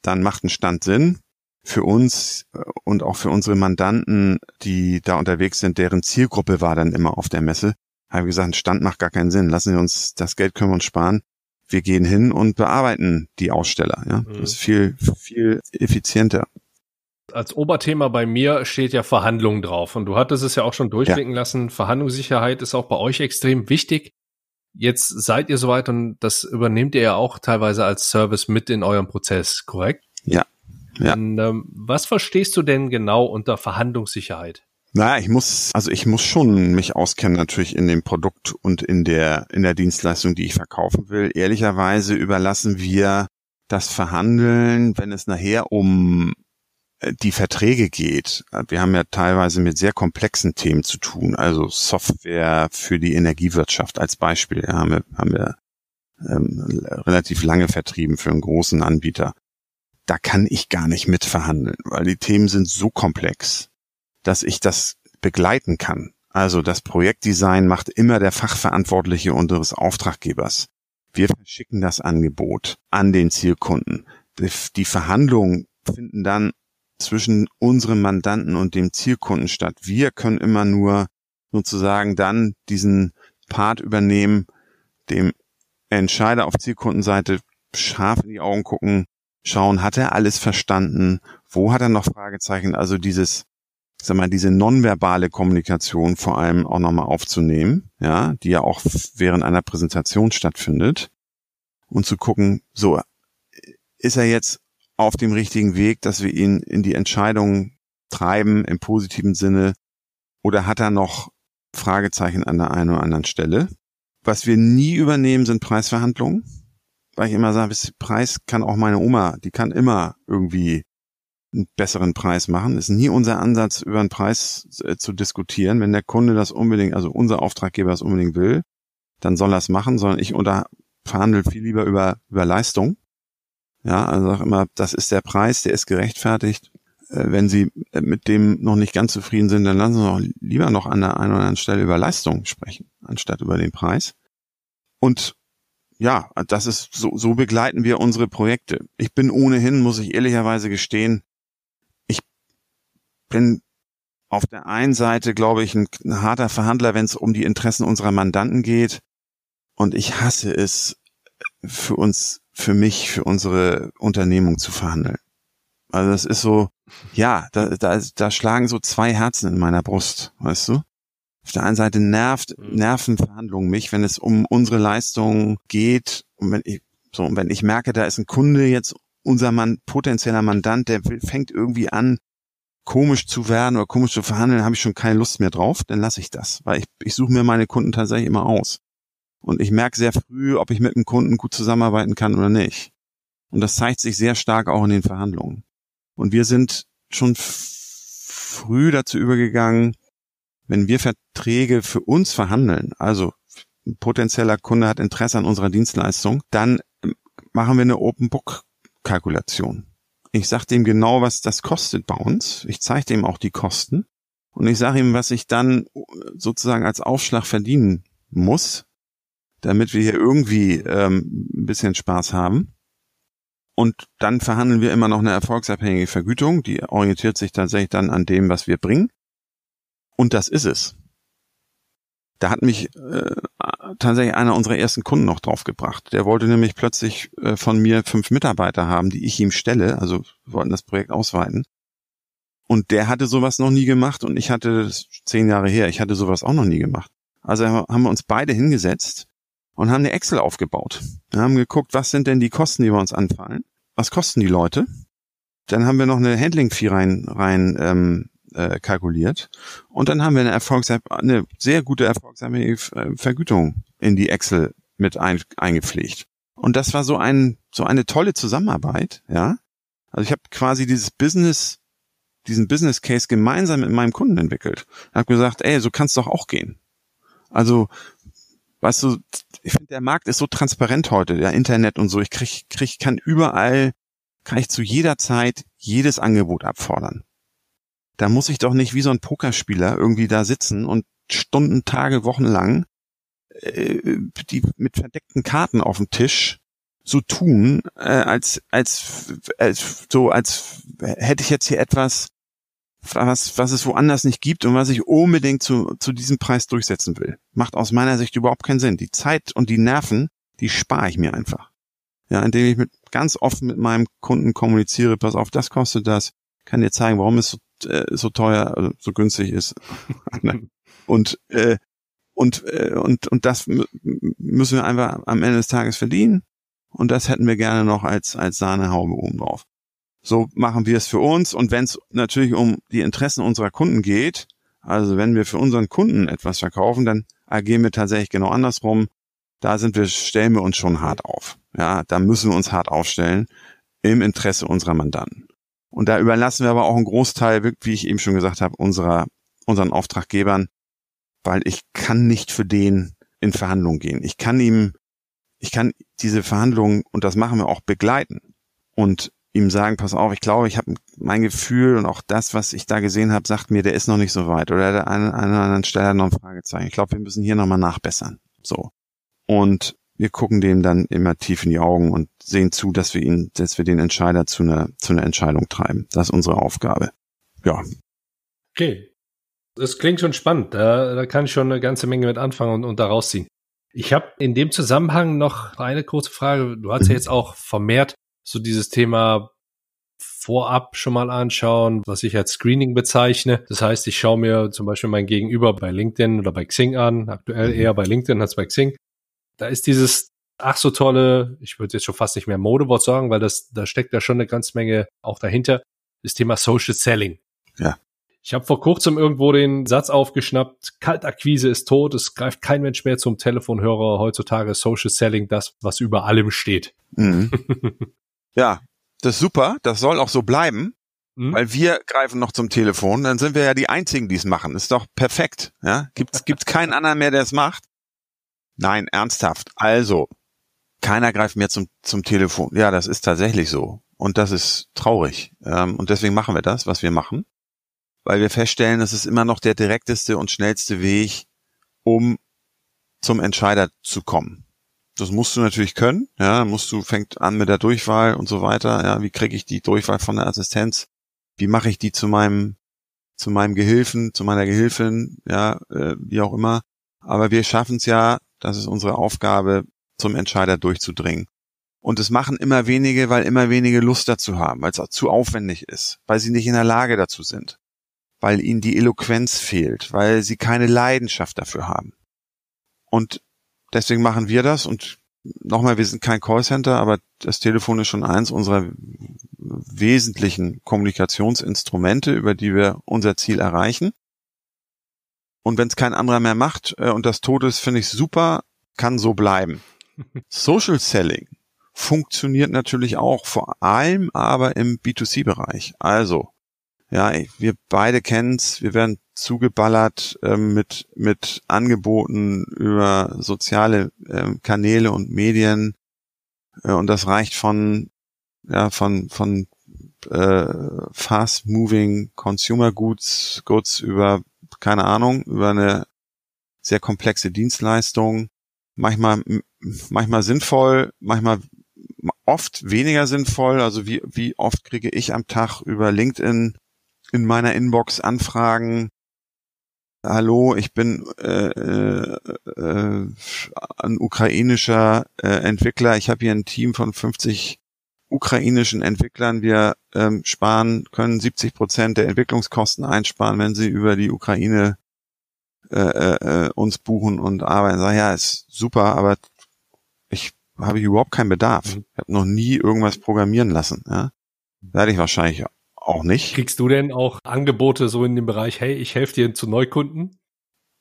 Speaker 1: dann macht ein Stand Sinn für uns äh, und auch für unsere Mandanten, die da unterwegs sind, deren Zielgruppe war dann immer auf der Messe, haben wir gesagt, ein Stand macht gar keinen Sinn. Lassen Sie uns, das Geld können wir uns sparen. Wir gehen hin und bearbeiten die Aussteller. Ja, mhm. das ist viel, viel effizienter.
Speaker 2: Als Oberthema bei mir steht ja Verhandlungen drauf. Und du hattest es ja auch schon durchblicken ja. lassen. Verhandlungssicherheit ist auch bei euch extrem wichtig. Jetzt seid ihr soweit und das übernehmt ihr ja auch teilweise als Service mit in eurem Prozess, korrekt?
Speaker 1: Ja, ja.
Speaker 2: Und, ähm, was verstehst du denn genau unter Verhandlungssicherheit?
Speaker 1: Naja, ich muss, also ich muss schon mich auskennen natürlich in dem Produkt und in der, in der Dienstleistung, die ich verkaufen will. Ehrlicherweise überlassen wir das Verhandeln, wenn es nachher um die Verträge geht. Wir haben ja teilweise mit sehr komplexen Themen zu tun, also Software für die Energiewirtschaft als Beispiel. Ja, haben wir, haben wir ähm, relativ lange vertrieben für einen großen Anbieter da kann ich gar nicht mitverhandeln, weil die Themen sind so komplex, dass ich das begleiten kann. Also das Projektdesign macht immer der Fachverantwortliche unseres Auftraggebers. Wir verschicken das Angebot an den Zielkunden. Die Verhandlungen finden dann zwischen unserem Mandanten und dem Zielkunden statt. Wir können immer nur sozusagen dann diesen Part übernehmen, dem Entscheider auf Zielkundenseite scharf in die Augen gucken, schauen, hat er alles verstanden? Wo hat er noch Fragezeichen? Also dieses, sag mal, diese nonverbale Kommunikation vor allem auch nochmal aufzunehmen, ja, die ja auch während einer Präsentation stattfindet und zu gucken, so, ist er jetzt auf dem richtigen Weg, dass wir ihn in die Entscheidung treiben im positiven Sinne oder hat er noch Fragezeichen an der einen oder anderen Stelle? Was wir nie übernehmen, sind Preisverhandlungen weil ich immer sage, Preis kann auch meine Oma, die kann immer irgendwie einen besseren Preis machen. ist nie unser Ansatz, über einen Preis äh, zu diskutieren. Wenn der Kunde das unbedingt, also unser Auftraggeber das unbedingt will, dann soll er es machen, sondern ich unter verhandle viel lieber über, über Leistung. Ja, also sag immer, das ist der Preis, der ist gerechtfertigt. Äh, wenn Sie äh, mit dem noch nicht ganz zufrieden sind, dann lassen Sie noch lieber noch an der einen oder anderen Stelle über Leistung sprechen, anstatt über den Preis. Und ja, das ist so, so begleiten wir unsere Projekte. Ich bin ohnehin, muss ich ehrlicherweise gestehen, ich bin auf der einen Seite, glaube ich, ein, ein harter Verhandler, wenn es um die Interessen unserer Mandanten geht. Und ich hasse es, für uns, für mich, für unsere Unternehmung zu verhandeln. Also das ist so, ja, da, da, da schlagen so zwei Herzen in meiner Brust, weißt du? Auf der einen Seite nervt, mhm. nerven Verhandlungen mich, wenn es um unsere Leistung geht und wenn ich, so, und wenn ich merke, da ist ein Kunde jetzt unser Mann, potenzieller Mandant, der fängt irgendwie an, komisch zu werden oder komisch zu verhandeln, habe ich schon keine Lust mehr drauf, dann lasse ich das, weil ich, ich suche mir meine Kunden tatsächlich immer aus. Und ich merke sehr früh, ob ich mit einem Kunden gut zusammenarbeiten kann oder nicht. Und das zeigt sich sehr stark auch in den Verhandlungen. Und wir sind schon früh dazu übergegangen, wenn wir Verträge für uns verhandeln, also ein potenzieller Kunde hat Interesse an unserer Dienstleistung, dann machen wir eine Open Book Kalkulation. Ich sage dem genau, was das kostet bei uns. Ich zeige dem auch die Kosten und ich sage ihm, was ich dann sozusagen als Aufschlag verdienen muss, damit wir hier irgendwie ähm, ein bisschen Spaß haben. Und dann verhandeln wir immer noch eine erfolgsabhängige Vergütung, die orientiert sich tatsächlich dann an dem, was wir bringen. Und das ist es. Da hat mich äh, tatsächlich einer unserer ersten Kunden noch draufgebracht. Der wollte nämlich plötzlich äh, von mir fünf Mitarbeiter haben, die ich ihm stelle. Also wir wollten das Projekt ausweiten. Und der hatte sowas noch nie gemacht und ich hatte zehn Jahre her, ich hatte sowas auch noch nie gemacht. Also haben wir uns beide hingesetzt und haben eine Excel aufgebaut. Wir haben geguckt, was sind denn die Kosten, die wir uns anfallen? Was kosten die Leute? Dann haben wir noch eine Handling-Fee rein, rein ähm, äh, kalkuliert. Und dann haben wir eine, Erfolgs eine sehr gute erfolgsabhängige äh, Vergütung in die Excel mit ein, eingepflegt. Und das war so ein so eine tolle Zusammenarbeit, ja. Also ich habe quasi dieses Business diesen Business Case gemeinsam mit meinem Kunden entwickelt. Ich habe gesagt, ey, so kann's doch auch gehen. Also, weißt du, ich finde, der Markt ist so transparent heute, der Internet und so. Ich krieg, krieg, kann überall, kann ich zu jeder Zeit jedes Angebot abfordern. Da muss ich doch nicht wie so ein Pokerspieler irgendwie da sitzen und Stunden, Tage, Wochen lang äh, die mit verdeckten Karten auf dem Tisch so tun, äh, als, als, als so, als hätte ich jetzt hier etwas was, was es woanders nicht gibt und was ich unbedingt zu, zu diesem Preis durchsetzen will. Macht aus meiner Sicht überhaupt keinen Sinn. Die Zeit und die Nerven, die spare ich mir einfach. Ja, indem ich mit, ganz offen mit meinem Kunden kommuniziere, pass auf, das kostet das, kann dir zeigen, warum es so, äh, so teuer, also so günstig ist. und, äh, und, äh, und, und das müssen wir einfach am Ende des Tages verdienen. Und das hätten wir gerne noch als, als Sahnehaube oben drauf. So machen wir es für uns. Und wenn es natürlich um die Interessen unserer Kunden geht, also wenn wir für unseren Kunden etwas verkaufen, dann agieren wir tatsächlich genau andersrum. Da sind wir, stellen wir uns schon hart auf. Ja, da müssen wir uns hart aufstellen im Interesse unserer Mandanten. Und da überlassen wir aber auch einen Großteil, wie ich eben schon gesagt habe, unserer, unseren Auftraggebern, weil ich kann nicht für den in Verhandlungen gehen. Ich kann ihm, ich kann diese Verhandlungen, und das machen wir auch, begleiten. Und ihm sagen, pass auf, ich glaube, ich habe mein Gefühl und auch das, was ich da gesehen habe, sagt mir, der ist noch nicht so weit oder der an einer anderen Stelle noch ein Fragezeichen. Ich glaube, wir müssen hier nochmal nachbessern. So. Und wir gucken dem dann immer tief in die Augen und sehen zu, dass wir ihn, dass wir den Entscheider zu einer, zu einer Entscheidung treiben. Das ist unsere Aufgabe. Ja.
Speaker 2: Okay. Das klingt schon spannend. Da, da kann ich schon eine ganze Menge mit anfangen und, und daraus ziehen. Ich habe in dem Zusammenhang noch eine kurze Frage. Du hast ja mhm. jetzt auch vermehrt so dieses Thema vorab schon mal anschauen, was ich als Screening bezeichne. Das heißt, ich schaue mir zum Beispiel mein Gegenüber bei LinkedIn oder bei Xing an, aktuell mhm. eher bei LinkedIn als bei Xing. Da ist dieses ach so tolle, ich würde jetzt schon fast nicht mehr Modewort sagen, weil das, da steckt da schon eine ganze Menge auch dahinter, das Thema Social Selling.
Speaker 1: Ja.
Speaker 2: Ich habe vor kurzem irgendwo den Satz aufgeschnappt, Kaltakquise ist tot, es greift kein Mensch mehr zum Telefonhörer. Heutzutage Social Selling das, was über allem steht. Mhm.
Speaker 1: Ja, das ist super. Das soll auch so bleiben. Mhm. Weil wir greifen noch zum Telefon, dann sind wir ja die Einzigen, die es machen. Ist doch perfekt. Ja? Gibt's, gibt's keinen anderen mehr, der es macht? Nein, ernsthaft. Also, keiner greift mehr zum, zum Telefon. Ja, das ist tatsächlich so. Und das ist traurig. Ähm, und deswegen machen wir das, was wir machen. Weil wir feststellen, das ist immer noch der direkteste und schnellste Weg, um zum Entscheider zu kommen. Das musst du natürlich können. Ja, musst du fängt an mit der Durchwahl und so weiter. Ja, wie kriege ich die Durchwahl von der Assistenz? Wie mache ich die zu meinem zu meinem Gehilfen, zu meiner Gehilfin? Ja, äh, wie auch immer. Aber wir schaffen es ja. Das ist unsere Aufgabe, zum Entscheider durchzudringen. Und es machen immer wenige, weil immer wenige Lust dazu haben, weil es zu aufwendig ist, weil sie nicht in der Lage dazu sind, weil ihnen die Eloquenz fehlt, weil sie keine Leidenschaft dafür haben. Und Deswegen machen wir das und nochmal, wir sind kein Callcenter, aber das Telefon ist schon eins unserer wesentlichen Kommunikationsinstrumente, über die wir unser Ziel erreichen. Und wenn es kein anderer mehr macht äh, und das tot ist, finde ich super, kann so bleiben. Social Selling funktioniert natürlich auch, vor allem aber im B2C-Bereich. Also, ja, wir beide kennen's, wir werden zugeballert ähm, mit, mit Angeboten über soziale ähm, Kanäle und Medien. Äh, und das reicht von, ja, von, von äh, fast moving Consumer Goods, Goods über, keine Ahnung, über eine sehr komplexe Dienstleistung. Manchmal, manchmal sinnvoll, manchmal oft weniger sinnvoll. Also wie, wie oft kriege ich am Tag über LinkedIn in meiner Inbox Anfragen, hallo, ich bin äh, äh, äh, ein ukrainischer äh, Entwickler, ich habe hier ein Team von 50 ukrainischen Entwicklern, wir ähm, sparen, können 70 Prozent der Entwicklungskosten einsparen, wenn sie über die Ukraine äh, äh, uns buchen und arbeiten. Sag ja, ist super, aber ich habe ich überhaupt keinen Bedarf. Mhm. Ich habe noch nie irgendwas programmieren lassen. Ja? Werde ich wahrscheinlich auch nicht.
Speaker 2: Kriegst du denn auch Angebote so in dem Bereich, hey, ich helfe dir zu Neukunden?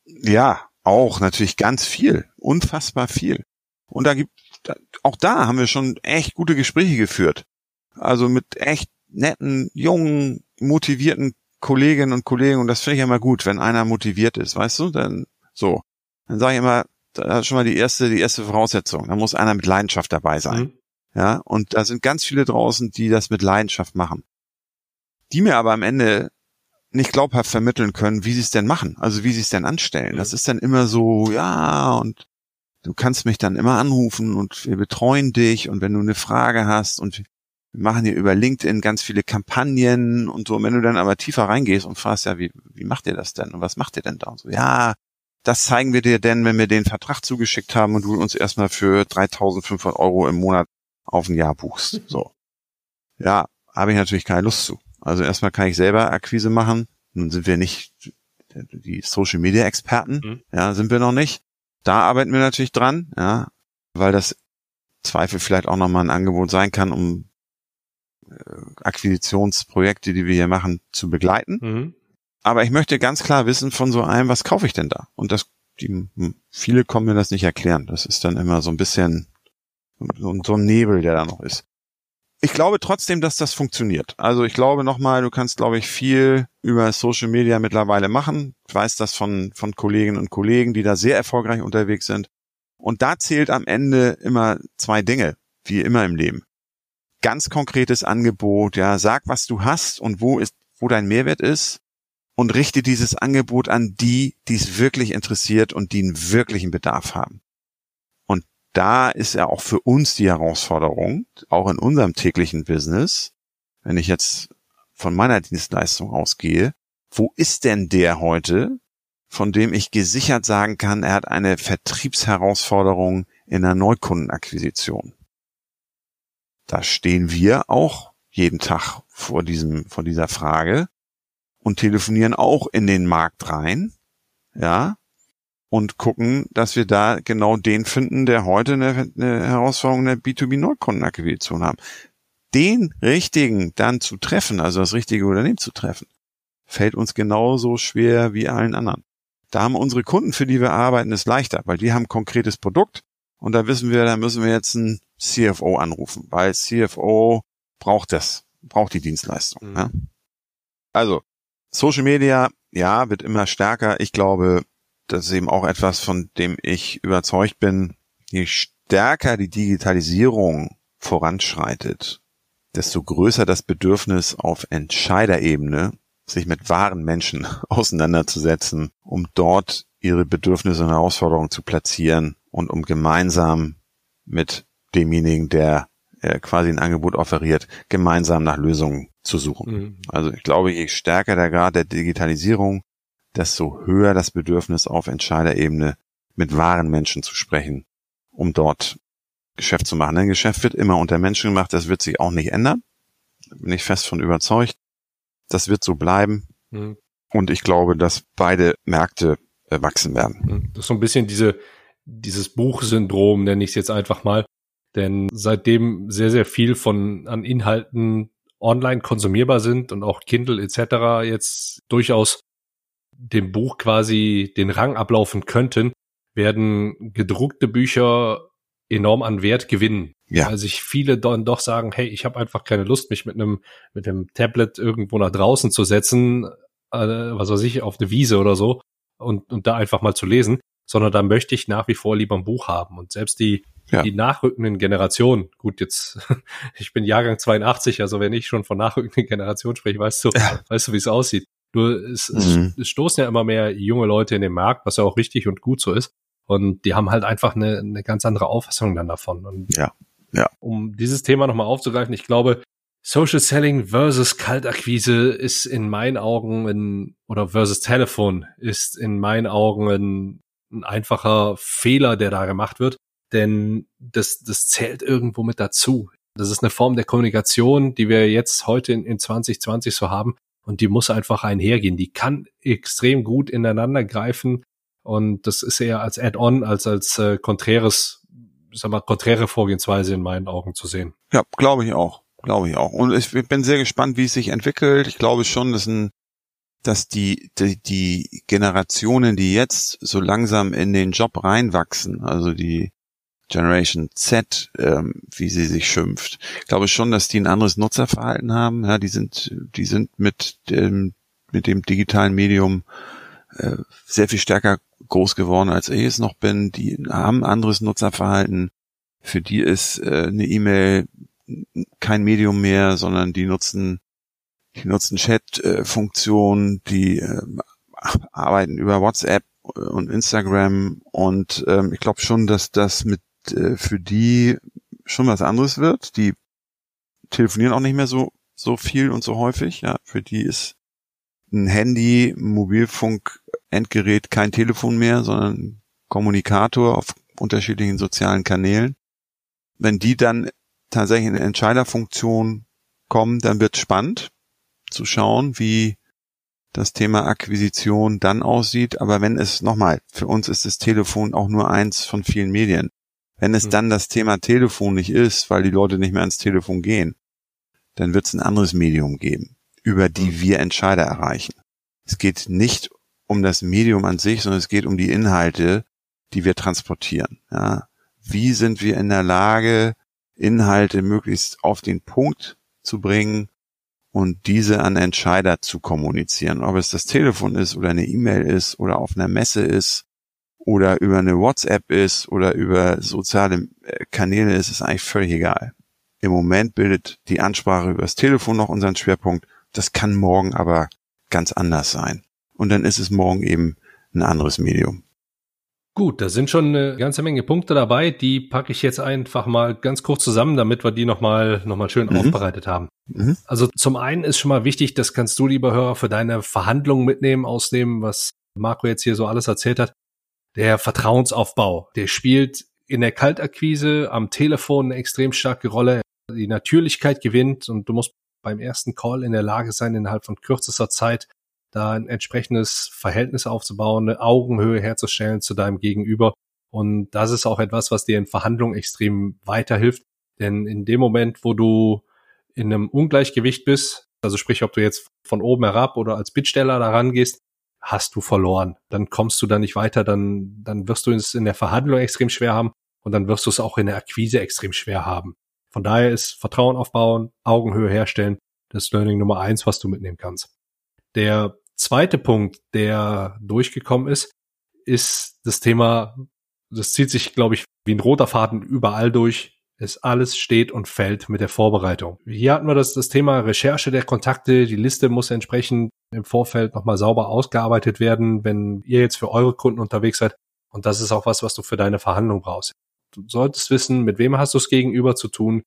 Speaker 1: Ja, auch natürlich ganz viel, unfassbar viel. Und da gibt auch da haben wir schon echt gute Gespräche geführt. Also mit echt netten, jungen, motivierten Kolleginnen und Kollegen und das finde ich immer gut, wenn einer motiviert ist, weißt du? Dann so. Dann sage ich immer, da ist schon mal die erste, die erste Voraussetzung. Da muss einer mit Leidenschaft dabei sein. Mhm. Ja, und da sind ganz viele draußen, die das mit Leidenschaft machen die mir aber am Ende nicht glaubhaft vermitteln können, wie sie es denn machen, also wie sie es denn anstellen. Das ist dann immer so, ja, und du kannst mich dann immer anrufen und wir betreuen dich und wenn du eine Frage hast und wir machen hier über LinkedIn ganz viele Kampagnen und so. Und wenn du dann aber tiefer reingehst und fragst, ja, wie, wie macht ihr das denn und was macht ihr denn da? Und so, ja, das zeigen wir dir denn, wenn wir den Vertrag zugeschickt haben und du uns erstmal für 3500 Euro im Monat auf ein Jahr buchst. So. Ja, habe ich natürlich keine Lust zu. Also erstmal kann ich selber Akquise machen. Nun sind wir nicht die Social Media Experten, mhm. ja, sind wir noch nicht. Da arbeiten wir natürlich dran, ja, weil das Zweifel vielleicht auch nochmal ein Angebot sein kann, um äh, Akquisitionsprojekte, die wir hier machen, zu begleiten. Mhm. Aber ich möchte ganz klar wissen von so einem, was kaufe ich denn da? Und das, die, hm, viele kommen mir das nicht erklären. Das ist dann immer so ein bisschen so, so ein Nebel, der da noch ist ich glaube trotzdem, dass das funktioniert. Also ich glaube nochmal, du kannst, glaube ich, viel über Social Media mittlerweile machen. Ich weiß das von, von Kolleginnen und Kollegen, die da sehr erfolgreich unterwegs sind. Und da zählt am Ende immer zwei Dinge, wie immer im Leben. Ganz konkretes Angebot, ja, sag, was du hast und wo ist, wo dein Mehrwert ist und richte dieses Angebot an die, die es wirklich interessiert und die einen wirklichen Bedarf haben da ist ja auch für uns die Herausforderung, auch in unserem täglichen Business, wenn ich jetzt von meiner Dienstleistung ausgehe, wo ist denn der heute, von dem ich gesichert sagen kann, er hat eine Vertriebsherausforderung in der Neukundenakquisition? Da stehen wir auch jeden Tag vor diesem, vor dieser Frage und telefonieren auch in den Markt rein, ja, und gucken, dass wir da genau den finden, der heute eine, eine Herausforderung in der B2B-Neukundenakquisition haben. Den richtigen dann zu treffen, also das richtige Unternehmen zu treffen, fällt uns genauso schwer wie allen anderen. Da haben unsere Kunden, für die wir arbeiten, es leichter, weil die haben ein konkretes Produkt und da wissen wir, da müssen wir jetzt einen CFO anrufen, weil CFO braucht das, braucht die Dienstleistung. Mhm. Ja? Also, Social Media, ja, wird immer stärker. Ich glaube, das ist eben auch etwas, von dem ich überzeugt bin, je stärker die Digitalisierung voranschreitet, desto größer das Bedürfnis auf Entscheiderebene, sich mit wahren Menschen auseinanderzusetzen, um dort ihre Bedürfnisse und Herausforderungen zu platzieren und um gemeinsam mit demjenigen, der äh, quasi ein Angebot offeriert, gemeinsam nach Lösungen zu suchen. Mhm. Also ich glaube, je stärker der Grad der Digitalisierung, desto höher das Bedürfnis auf Entscheiderebene mit wahren Menschen zu sprechen, um dort Geschäft zu machen. Denn Geschäft wird immer unter Menschen gemacht, das wird sich auch nicht ändern. Bin ich fest von überzeugt. Das wird so bleiben. Mhm. Und ich glaube, dass beide Märkte äh, wachsen werden.
Speaker 2: Mhm. Das ist so ein bisschen diese, dieses Buchsyndrom, nenne ich es jetzt einfach mal. Denn seitdem sehr, sehr viel von an Inhalten online konsumierbar sind und auch Kindle etc. jetzt durchaus dem Buch quasi den Rang ablaufen könnten, werden gedruckte Bücher enorm an Wert gewinnen. Ja. Weil sich viele dann doch sagen, hey, ich habe einfach keine Lust, mich mit einem mit einem Tablet irgendwo nach draußen zu setzen, äh, was weiß ich, auf eine Wiese oder so und, und da einfach mal zu lesen, sondern da möchte ich nach wie vor lieber ein Buch haben. Und selbst die, ja. die nachrückenden Generationen, gut, jetzt, ich bin Jahrgang 82, also wenn ich schon von nachrückenden Generationen spreche, weißt du, ja. weißt du, wie es aussieht. Nur es, mhm. es, stoßen ja immer mehr junge Leute in den Markt, was ja auch richtig und gut so ist. Und die haben halt einfach eine, eine ganz andere Auffassung dann davon. Und
Speaker 1: ja, ja.
Speaker 2: Um dieses Thema nochmal aufzugreifen, ich glaube, Social Selling versus Kaltakquise ist in meinen Augen ein, oder versus Telefon ist in meinen Augen ein, ein einfacher Fehler, der da gemacht wird. Denn das, das zählt irgendwo mit dazu. Das ist eine Form der Kommunikation, die wir jetzt heute in, in 2020 so haben. Und die muss einfach einhergehen. Die kann extrem gut ineinander greifen. Und das ist eher als Add-on als als äh, konträres, sag mal, konträre Vorgehensweise in meinen Augen zu sehen.
Speaker 1: Ja, glaube ich auch. Glaube ich auch. Und ich bin sehr gespannt, wie es sich entwickelt. Ich glaube schon, dass ein, dass die, die, die Generationen, die jetzt so langsam in den Job reinwachsen, also die Generation Z, ähm, wie sie sich schimpft, ich glaube schon, dass die ein anderes Nutzerverhalten haben. Ja, die sind, die sind mit dem, mit dem digitalen Medium äh, sehr viel stärker groß geworden, als ich es noch bin. Die haben ein anderes Nutzerverhalten. Für die ist äh, eine E-Mail kein Medium mehr, sondern die nutzen, die nutzen Chat-Funktionen, die äh, arbeiten über WhatsApp und Instagram und ähm, ich glaube schon, dass das mit äh, für die schon was anderes wird. Die telefonieren auch nicht mehr so so viel und so häufig. Ja, für die ist ein Handy, Mobilfunk, Endgerät kein Telefon mehr, sondern Kommunikator auf unterschiedlichen sozialen Kanälen. Wenn die dann tatsächlich in Entscheiderfunktion kommen, dann wird spannend zu schauen, wie das Thema Akquisition dann aussieht. Aber wenn es nochmal, für uns ist das Telefon auch nur eins von vielen Medien. Wenn es mhm. dann das Thema Telefon nicht ist, weil die Leute nicht mehr ans Telefon gehen, dann wird es ein anderes Medium geben, über die mhm. wir Entscheider erreichen. Es geht nicht um das Medium an sich, sondern es geht um die Inhalte, die wir transportieren. Ja. Wie sind wir in der Lage, Inhalte möglichst auf den Punkt zu bringen und diese an Entscheider zu kommunizieren. Ob es das Telefon ist oder eine E-Mail ist oder auf einer Messe ist oder über eine WhatsApp ist oder über soziale äh, Kanäle ist, ist eigentlich völlig egal. Im Moment bildet die Ansprache über das Telefon noch unseren Schwerpunkt. Das kann morgen aber ganz anders sein. Und dann ist es morgen eben ein anderes Medium.
Speaker 2: Gut, da sind schon eine ganze Menge Punkte dabei. Die packe ich jetzt einfach mal ganz kurz zusammen, damit wir die nochmal noch mal schön mhm. aufbereitet haben. Mhm. Also zum einen ist schon mal wichtig, das kannst du, lieber Hörer, für deine Verhandlungen mitnehmen aus dem, was Marco jetzt hier so alles erzählt hat. Der Vertrauensaufbau, der spielt in der Kaltakquise am Telefon eine extrem starke Rolle. Die Natürlichkeit gewinnt und du musst beim ersten Call in der Lage sein, innerhalb von kürzester Zeit da ein entsprechendes Verhältnis aufzubauen, eine Augenhöhe herzustellen zu deinem Gegenüber. Und das ist auch etwas, was dir in Verhandlungen extrem weiterhilft. Denn in dem Moment, wo du in einem Ungleichgewicht bist, also sprich, ob du jetzt von oben herab oder als Bittsteller da rangehst, hast du verloren. Dann kommst du da nicht weiter, dann, dann wirst du es in der Verhandlung extrem schwer haben und dann wirst du es auch in der Akquise extrem schwer haben. Von daher ist Vertrauen aufbauen, Augenhöhe herstellen, das Learning Nummer eins, was du mitnehmen kannst. Der zweite Punkt, der durchgekommen ist, ist das Thema, das zieht sich, glaube ich, wie ein roter Faden überall durch. Es alles steht und fällt mit der Vorbereitung. Hier hatten wir das, das Thema Recherche der Kontakte. Die Liste muss entsprechend im Vorfeld nochmal sauber ausgearbeitet werden, wenn ihr jetzt für eure Kunden unterwegs seid. Und das ist auch was, was du für deine Verhandlung brauchst. Du solltest wissen, mit wem hast du es gegenüber zu tun,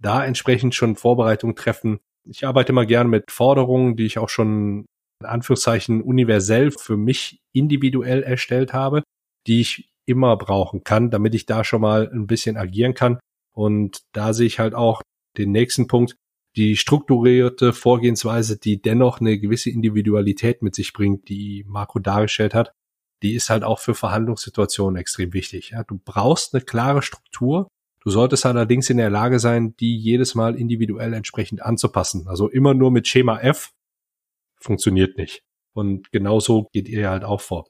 Speaker 2: da entsprechend schon Vorbereitungen treffen. Ich arbeite immer gern mit Forderungen, die ich auch schon in Anführungszeichen universell für mich individuell erstellt habe, die ich immer brauchen kann, damit ich da schon mal ein bisschen agieren kann. Und da sehe ich halt auch den nächsten Punkt, die strukturierte Vorgehensweise, die dennoch eine gewisse Individualität mit sich bringt, die Marco dargestellt hat, die ist halt auch für Verhandlungssituationen extrem wichtig. Ja, du brauchst eine klare Struktur. Du solltest allerdings in der Lage sein, die jedes Mal individuell entsprechend anzupassen. Also immer nur mit Schema F funktioniert nicht. Und genauso geht ihr halt auch vor.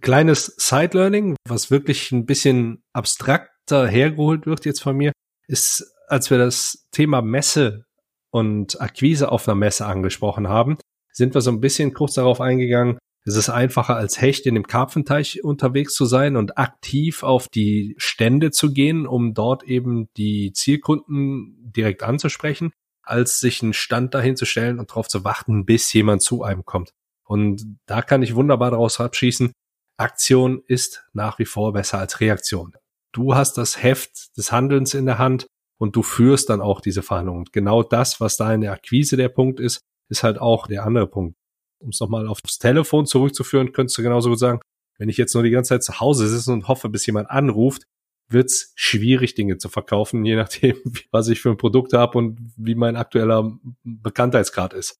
Speaker 2: Kleines Side-Learning, was wirklich ein bisschen abstrakter hergeholt wird jetzt von mir, ist, als wir das Thema Messe und Akquise auf einer Messe angesprochen haben, sind wir so ein bisschen kurz darauf eingegangen, es ist einfacher als Hecht in dem Karpfenteich unterwegs zu sein und aktiv auf die Stände zu gehen, um dort eben die Zielkunden direkt anzusprechen, als sich einen Stand dahin zu stellen und darauf zu warten, bis jemand zu einem kommt. Und da kann ich wunderbar daraus abschließen, Aktion ist nach wie vor besser als Reaktion. Du hast das Heft des Handelns in der Hand und du führst dann auch diese Verhandlungen. Und genau das, was da in der Akquise der Punkt ist, ist halt auch der andere Punkt um es nochmal aufs Telefon zurückzuführen, könntest du genauso gut sagen, wenn ich jetzt nur die ganze Zeit zu Hause sitze und hoffe, bis jemand anruft, wird's schwierig, Dinge zu verkaufen, je nachdem, was ich für ein Produkt habe und wie mein aktueller Bekanntheitsgrad ist.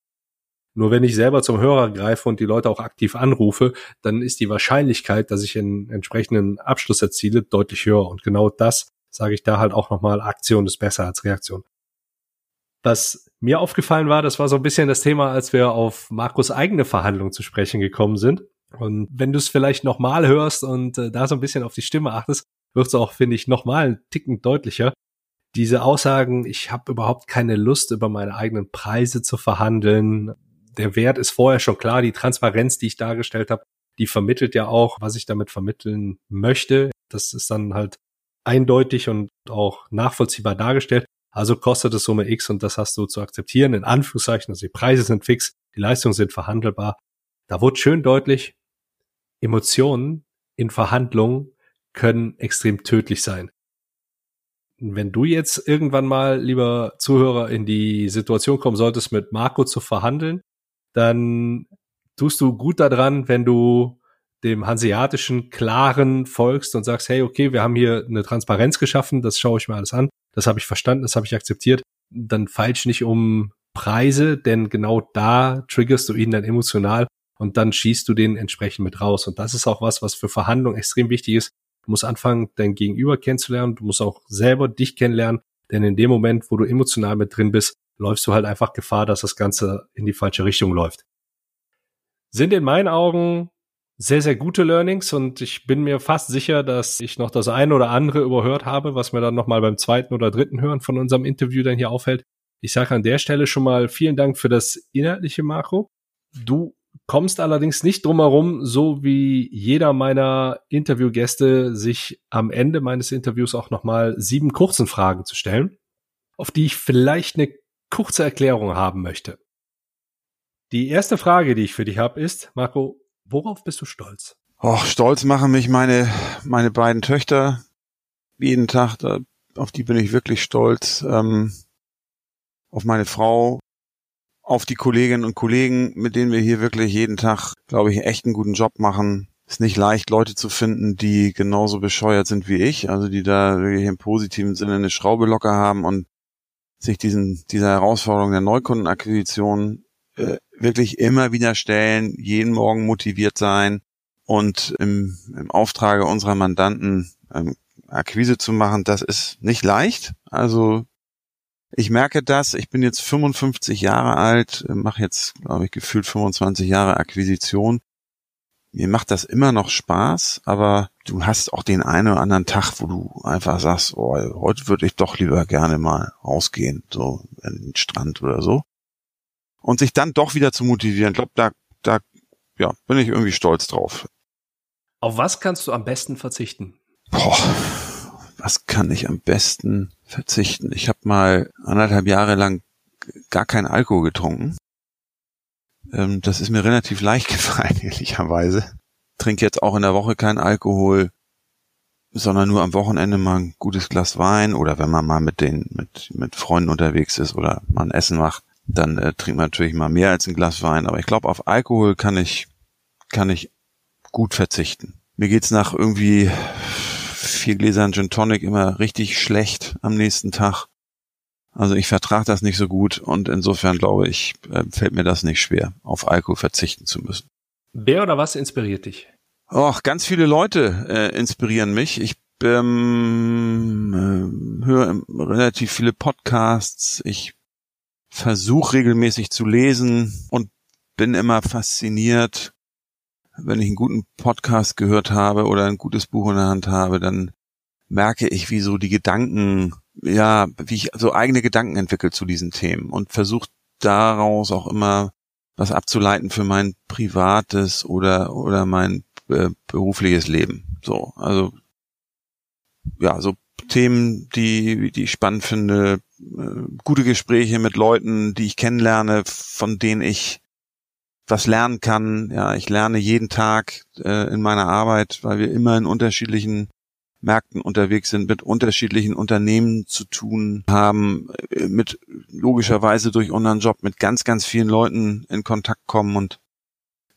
Speaker 2: Nur wenn ich selber zum Hörer greife und die Leute auch aktiv anrufe, dann ist die Wahrscheinlichkeit, dass ich einen entsprechenden Abschluss erziele, deutlich höher. Und genau das sage ich da halt auch nochmal, Aktion ist besser als Reaktion. Was mir aufgefallen war, das war so ein bisschen das Thema, als wir auf Markus eigene Verhandlung zu sprechen gekommen sind. Und wenn du es vielleicht nochmal hörst und äh, da so ein bisschen auf die Stimme achtest, wird es auch, finde ich, nochmal einen Ticken deutlicher. Diese Aussagen, ich habe überhaupt keine Lust, über meine eigenen Preise zu verhandeln. Der Wert ist vorher schon klar. Die Transparenz, die ich dargestellt habe, die vermittelt ja auch, was ich damit vermitteln möchte. Das ist dann halt eindeutig und auch nachvollziehbar dargestellt. Also kostet es Summe X und das hast du zu akzeptieren, in Anführungszeichen. Also die Preise sind fix, die Leistungen sind verhandelbar. Da wurde schön deutlich, Emotionen in Verhandlungen können extrem tödlich sein. Wenn du jetzt irgendwann mal, lieber Zuhörer, in die Situation kommen solltest, mit Marco zu verhandeln, dann tust du gut daran, wenn du dem hanseatischen klaren folgst und sagst, hey, okay, wir haben hier eine Transparenz geschaffen, das schaue ich mir alles an das habe ich verstanden, das habe ich akzeptiert, dann falsch nicht um Preise, denn genau da triggerst du ihn dann emotional und dann schießt du den entsprechend mit raus. Und das ist auch was, was für Verhandlungen extrem wichtig ist. Du musst anfangen, dein Gegenüber kennenzulernen, du musst auch selber dich kennenlernen, denn in dem Moment, wo du emotional mit drin bist, läufst du halt einfach Gefahr, dass das Ganze in die falsche Richtung läuft. Sind in meinen Augen sehr, sehr gute Learnings und ich bin mir fast sicher, dass ich noch das eine oder andere überhört habe, was mir dann nochmal beim zweiten oder dritten Hören von unserem Interview dann hier auffällt. Ich sage an der Stelle schon mal vielen Dank für das inhaltliche Makro. Du kommst allerdings nicht drum herum, so wie jeder meiner Interviewgäste, sich am Ende meines Interviews auch nochmal sieben kurzen Fragen zu stellen, auf die ich vielleicht eine kurze Erklärung haben möchte. Die erste Frage, die ich für dich habe, ist, Marco, Worauf bist du stolz?
Speaker 1: Och, stolz machen mich meine, meine beiden Töchter jeden Tag. Da, auf die bin ich wirklich stolz. Ähm, auf meine Frau, auf die Kolleginnen und Kollegen, mit denen wir hier wirklich jeden Tag, glaube ich, echt einen guten Job machen. Ist nicht leicht, Leute zu finden, die genauso bescheuert sind wie ich, also die da wirklich im positiven Sinne eine Schraube locker haben und sich diesen, dieser Herausforderung der Neukundenakquisition äh, wirklich immer wieder stellen, jeden Morgen motiviert sein und im, im Auftrage unserer Mandanten ähm, Akquise zu machen, das ist nicht leicht. Also ich merke das, ich bin jetzt 55 Jahre alt, mache jetzt, glaube ich, gefühlt 25 Jahre Akquisition. Mir macht das immer noch Spaß, aber du hast auch den einen oder anderen Tag, wo du einfach sagst, oh, heute würde ich doch lieber gerne mal rausgehen, so an den Strand oder so und sich dann doch wieder zu motivieren. Ich glaube, da, da ja, bin ich irgendwie stolz drauf.
Speaker 2: Auf was kannst du am besten verzichten?
Speaker 1: Boah, was kann ich am besten verzichten? Ich habe mal anderthalb Jahre lang gar kein Alkohol getrunken. Ähm, das ist mir relativ leicht gefallen, ehrlicherweise. Trink jetzt auch in der Woche kein Alkohol, sondern nur am Wochenende mal ein gutes Glas Wein oder wenn man mal mit den mit mit Freunden unterwegs ist oder mal ein Essen macht, dann äh, trinkt man natürlich mal mehr als ein Glas Wein. Aber ich glaube, auf Alkohol kann ich, kann ich gut verzichten. Mir geht's nach irgendwie vier Gläsern Gin Tonic immer richtig schlecht am nächsten Tag. Also ich vertrage das nicht so gut und insofern glaube ich, äh, fällt mir das nicht schwer, auf Alkohol verzichten zu müssen.
Speaker 2: Wer oder was inspiriert dich?
Speaker 1: Och, ganz viele Leute äh, inspirieren mich. Ich ähm, äh, höre relativ viele Podcasts. Ich versuche regelmäßig zu lesen und bin immer fasziniert, wenn ich einen guten Podcast gehört habe oder ein gutes Buch in der Hand habe, dann merke ich, wie so die Gedanken, ja, wie ich so eigene Gedanken entwickle zu diesen Themen und versuche daraus auch immer was abzuleiten für mein privates oder oder mein äh, berufliches Leben. So, also ja, so Themen, die die ich spannend finde, äh, gute Gespräche mit Leuten, die ich kennenlerne, von denen ich was lernen kann. Ja, ich lerne jeden Tag äh, in meiner Arbeit, weil wir immer in unterschiedlichen Märkten unterwegs sind, mit unterschiedlichen Unternehmen zu tun haben, äh, mit logischerweise durch unseren Job mit ganz, ganz vielen Leuten in Kontakt kommen und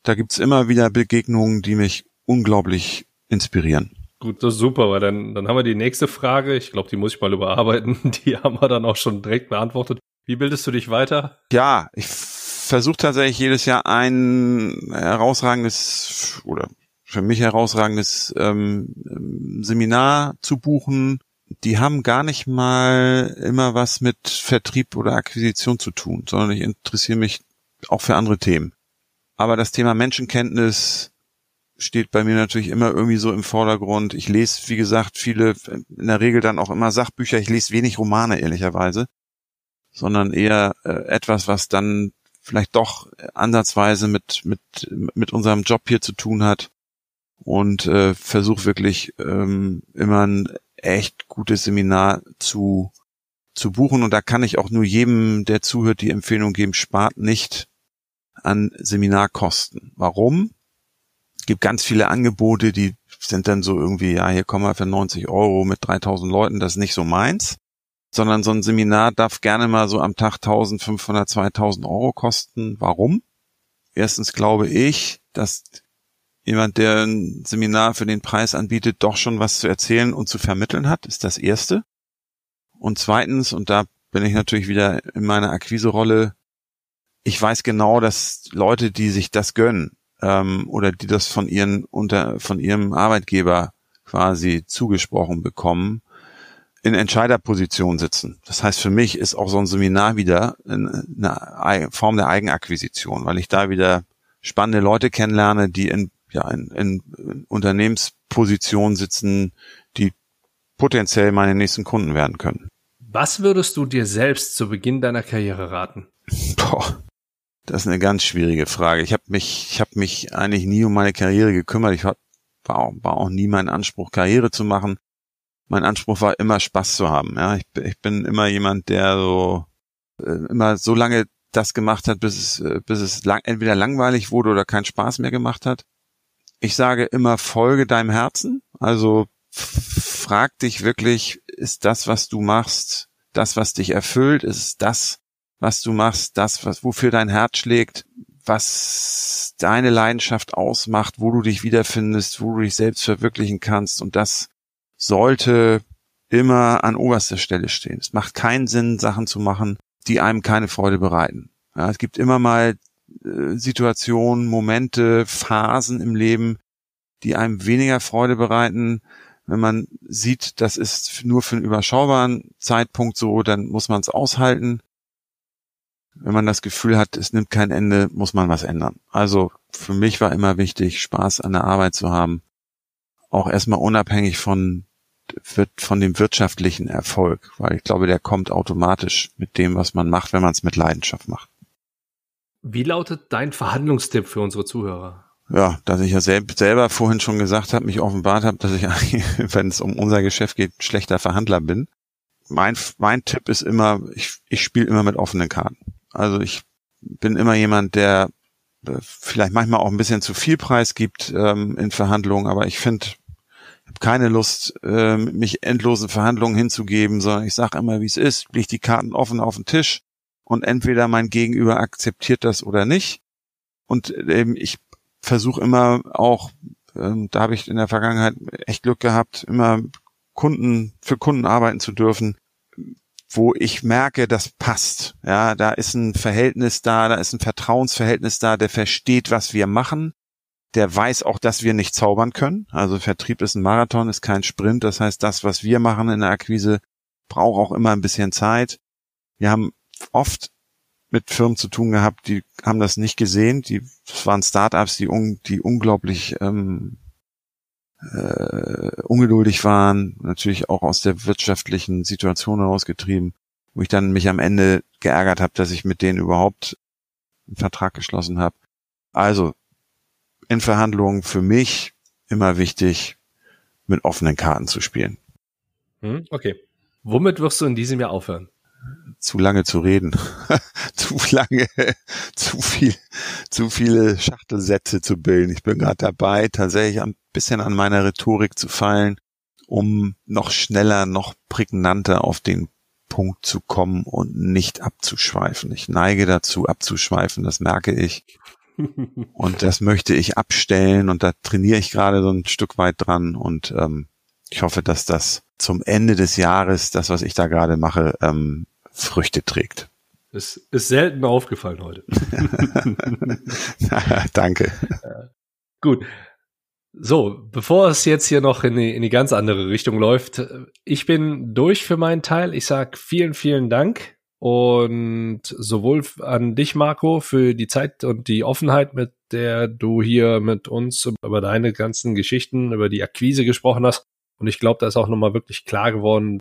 Speaker 1: da gibt's immer wieder Begegnungen, die mich unglaublich inspirieren.
Speaker 2: Gut, das ist super, weil dann, dann haben wir die nächste Frage. Ich glaube, die muss ich mal überarbeiten. Die haben wir dann auch schon direkt beantwortet. Wie bildest du dich weiter?
Speaker 1: Ja, ich versuche tatsächlich jedes Jahr ein herausragendes oder für mich herausragendes ähm, Seminar zu buchen. Die haben gar nicht mal immer was mit Vertrieb oder Akquisition zu tun, sondern ich interessiere mich auch für andere Themen. Aber das Thema Menschenkenntnis steht bei mir natürlich immer irgendwie so im Vordergrund. Ich lese, wie gesagt, viele, in der Regel dann auch immer Sachbücher. Ich lese wenig Romane, ehrlicherweise, sondern eher äh, etwas, was dann vielleicht doch ansatzweise mit, mit, mit unserem Job hier zu tun hat und äh, versuche wirklich ähm, immer ein echt gutes Seminar zu, zu buchen. Und da kann ich auch nur jedem, der zuhört, die Empfehlung geben, spart nicht an Seminarkosten. Warum? Es gibt ganz viele Angebote, die sind dann so irgendwie, ja, hier kommen wir für 90 Euro mit 3000 Leuten, das ist nicht so meins. Sondern so ein Seminar darf gerne mal so am Tag 1500, 2000 Euro kosten. Warum? Erstens glaube ich, dass jemand, der ein Seminar für den Preis anbietet, doch schon was zu erzählen und zu vermitteln hat, ist das erste. Und zweitens, und da bin ich natürlich wieder in meiner Akquise-Rolle, ich weiß genau, dass Leute, die sich das gönnen, ähm, oder die das von ihren unter von ihrem Arbeitgeber quasi zugesprochen bekommen, in Entscheiderposition sitzen. Das heißt, für mich ist auch so ein Seminar wieder eine Form der Eigenakquisition, weil ich da wieder spannende Leute kennenlerne, die in, ja, in, in Unternehmenspositionen sitzen, die potenziell meine nächsten Kunden werden können.
Speaker 2: Was würdest du dir selbst zu Beginn deiner Karriere raten?
Speaker 1: Boah, das ist eine ganz schwierige Frage. Ich habe mich, ich habe mich eigentlich nie um meine Karriere gekümmert. Ich war, war, war auch nie mein Anspruch, Karriere zu machen. Mein Anspruch war immer Spaß zu haben. Ja, ich, ich bin immer jemand, der so äh, immer so lange das gemacht hat, bis es, äh, bis es lang, entweder langweilig wurde oder keinen Spaß mehr gemacht hat. Ich sage immer, folge deinem Herzen. Also frag dich wirklich, ist das, was du machst, das, was dich erfüllt? Ist das, was du machst, das, was, wofür dein Herz schlägt, was deine Leidenschaft ausmacht, wo du dich wiederfindest, wo du dich selbst verwirklichen kannst. Und das sollte immer an oberster Stelle stehen. Es macht keinen Sinn, Sachen zu machen, die einem keine Freude bereiten. Ja, es gibt immer mal Situationen, Momente, Phasen im Leben, die einem weniger Freude bereiten. Wenn man sieht, das ist nur für einen überschaubaren Zeitpunkt so, dann muss man es aushalten wenn man das Gefühl hat, es nimmt kein Ende, muss man was ändern. Also für mich war immer wichtig, Spaß an der Arbeit zu haben. Auch erstmal unabhängig von, von dem wirtschaftlichen Erfolg, weil ich glaube, der kommt automatisch mit dem, was man macht, wenn man es mit Leidenschaft macht.
Speaker 2: Wie lautet dein Verhandlungstipp für unsere Zuhörer?
Speaker 1: Ja, dass ich ja selb selber vorhin schon gesagt habe, mich offenbart habe, dass ich wenn es um unser Geschäft geht, schlechter Verhandler bin. Mein, mein Tipp ist immer, ich, ich spiele immer mit offenen Karten. Also ich bin immer jemand, der äh, vielleicht manchmal auch ein bisschen zu viel Preis gibt ähm, in Verhandlungen, aber ich finde, ich habe keine Lust, äh, mich endlosen Verhandlungen hinzugeben, sondern ich sage immer, wie es ist, leg die Karten offen auf den Tisch und entweder mein Gegenüber akzeptiert das oder nicht. Und ähm, ich versuche immer auch, ähm, da habe ich in der Vergangenheit echt Glück gehabt, immer Kunden für Kunden arbeiten zu dürfen, wo ich merke, das passt. Ja, da ist ein Verhältnis da, da ist ein Vertrauensverhältnis da, der versteht, was wir machen. Der weiß auch, dass wir nicht zaubern können. Also Vertrieb ist ein Marathon, ist kein Sprint. Das heißt, das, was wir machen in der Akquise, braucht auch immer ein bisschen Zeit. Wir haben oft mit Firmen zu tun gehabt, die haben das nicht gesehen. Die, das waren Startups, die, un, die unglaublich ähm, äh, ungeduldig waren, natürlich auch aus der wirtschaftlichen Situation herausgetrieben, wo ich dann mich am Ende geärgert habe, dass ich mit denen überhaupt einen Vertrag geschlossen habe. Also in Verhandlungen für mich immer wichtig, mit offenen Karten zu spielen.
Speaker 2: Hm, okay. Womit wirst du in diesem Jahr aufhören?
Speaker 1: Zu lange zu reden. zu lange, zu viel, zu viele Schachtelsätze zu bilden. Ich bin gerade dabei, tatsächlich ein bisschen an meiner Rhetorik zu fallen, um noch schneller, noch prägnanter auf den Punkt zu kommen und nicht abzuschweifen. Ich neige dazu, abzuschweifen, das merke ich. Und das möchte ich abstellen und da trainiere ich gerade so ein Stück weit dran und ähm, ich hoffe, dass das zum Ende des Jahres, das, was ich da gerade mache, ähm, Früchte trägt.
Speaker 2: Es ist selten aufgefallen heute.
Speaker 1: Danke.
Speaker 2: Gut. So, bevor es jetzt hier noch in die, in die ganz andere Richtung läuft, ich bin durch für meinen Teil. Ich sag vielen, vielen Dank und sowohl an dich, Marco, für die Zeit und die Offenheit, mit der du hier mit uns über deine ganzen Geschichten, über die Akquise gesprochen hast. Und ich glaube, da ist auch nochmal wirklich klar geworden,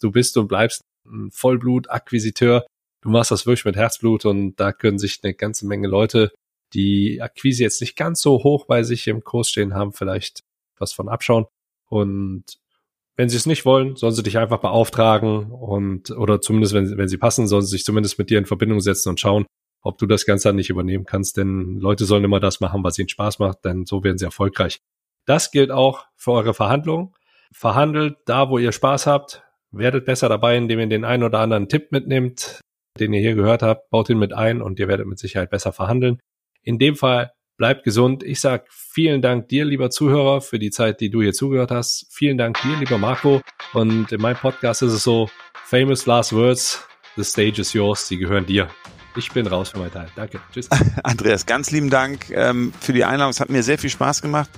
Speaker 2: du bist und bleibst ein Vollblut-Akquisiteur. Du machst das wirklich mit Herzblut und da können sich eine ganze Menge Leute die Akquise jetzt nicht ganz so hoch bei sich im Kurs stehen haben, vielleicht was von abschauen. Und wenn sie es nicht wollen, sollen sie dich einfach beauftragen und oder zumindest, wenn, wenn sie passen, sollen sie sich zumindest mit dir in Verbindung setzen und schauen, ob du das Ganze dann nicht übernehmen kannst. Denn Leute sollen immer das machen, was ihnen Spaß macht, denn so werden sie erfolgreich. Das gilt auch für eure Verhandlungen. Verhandelt da, wo ihr Spaß habt. Werdet besser dabei, indem ihr den einen oder anderen Tipp mitnehmt, den ihr hier gehört habt, baut ihn mit ein und ihr werdet mit Sicherheit besser verhandeln. In dem Fall bleibt gesund. Ich sag vielen Dank dir, lieber Zuhörer, für die Zeit, die du hier zugehört hast. Vielen Dank dir, lieber Marco. Und in meinem Podcast ist es so, famous last words, the stage is yours, sie gehören dir. Ich bin raus für meinen Teil. Danke.
Speaker 1: Tschüss. Andreas, ganz lieben Dank ähm, für die Einladung. Es hat mir sehr viel Spaß gemacht.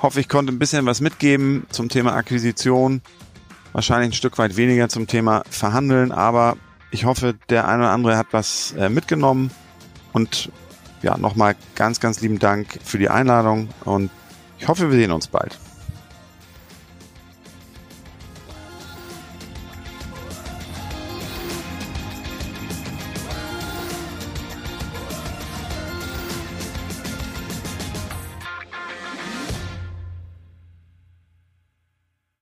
Speaker 1: Hoffe, ich konnte ein bisschen was mitgeben zum Thema Akquisition. Wahrscheinlich ein Stück weit weniger zum Thema Verhandeln, aber ich hoffe, der eine oder andere hat was äh, mitgenommen und ja, nochmal ganz, ganz lieben Dank für die Einladung und ich hoffe, wir sehen uns bald.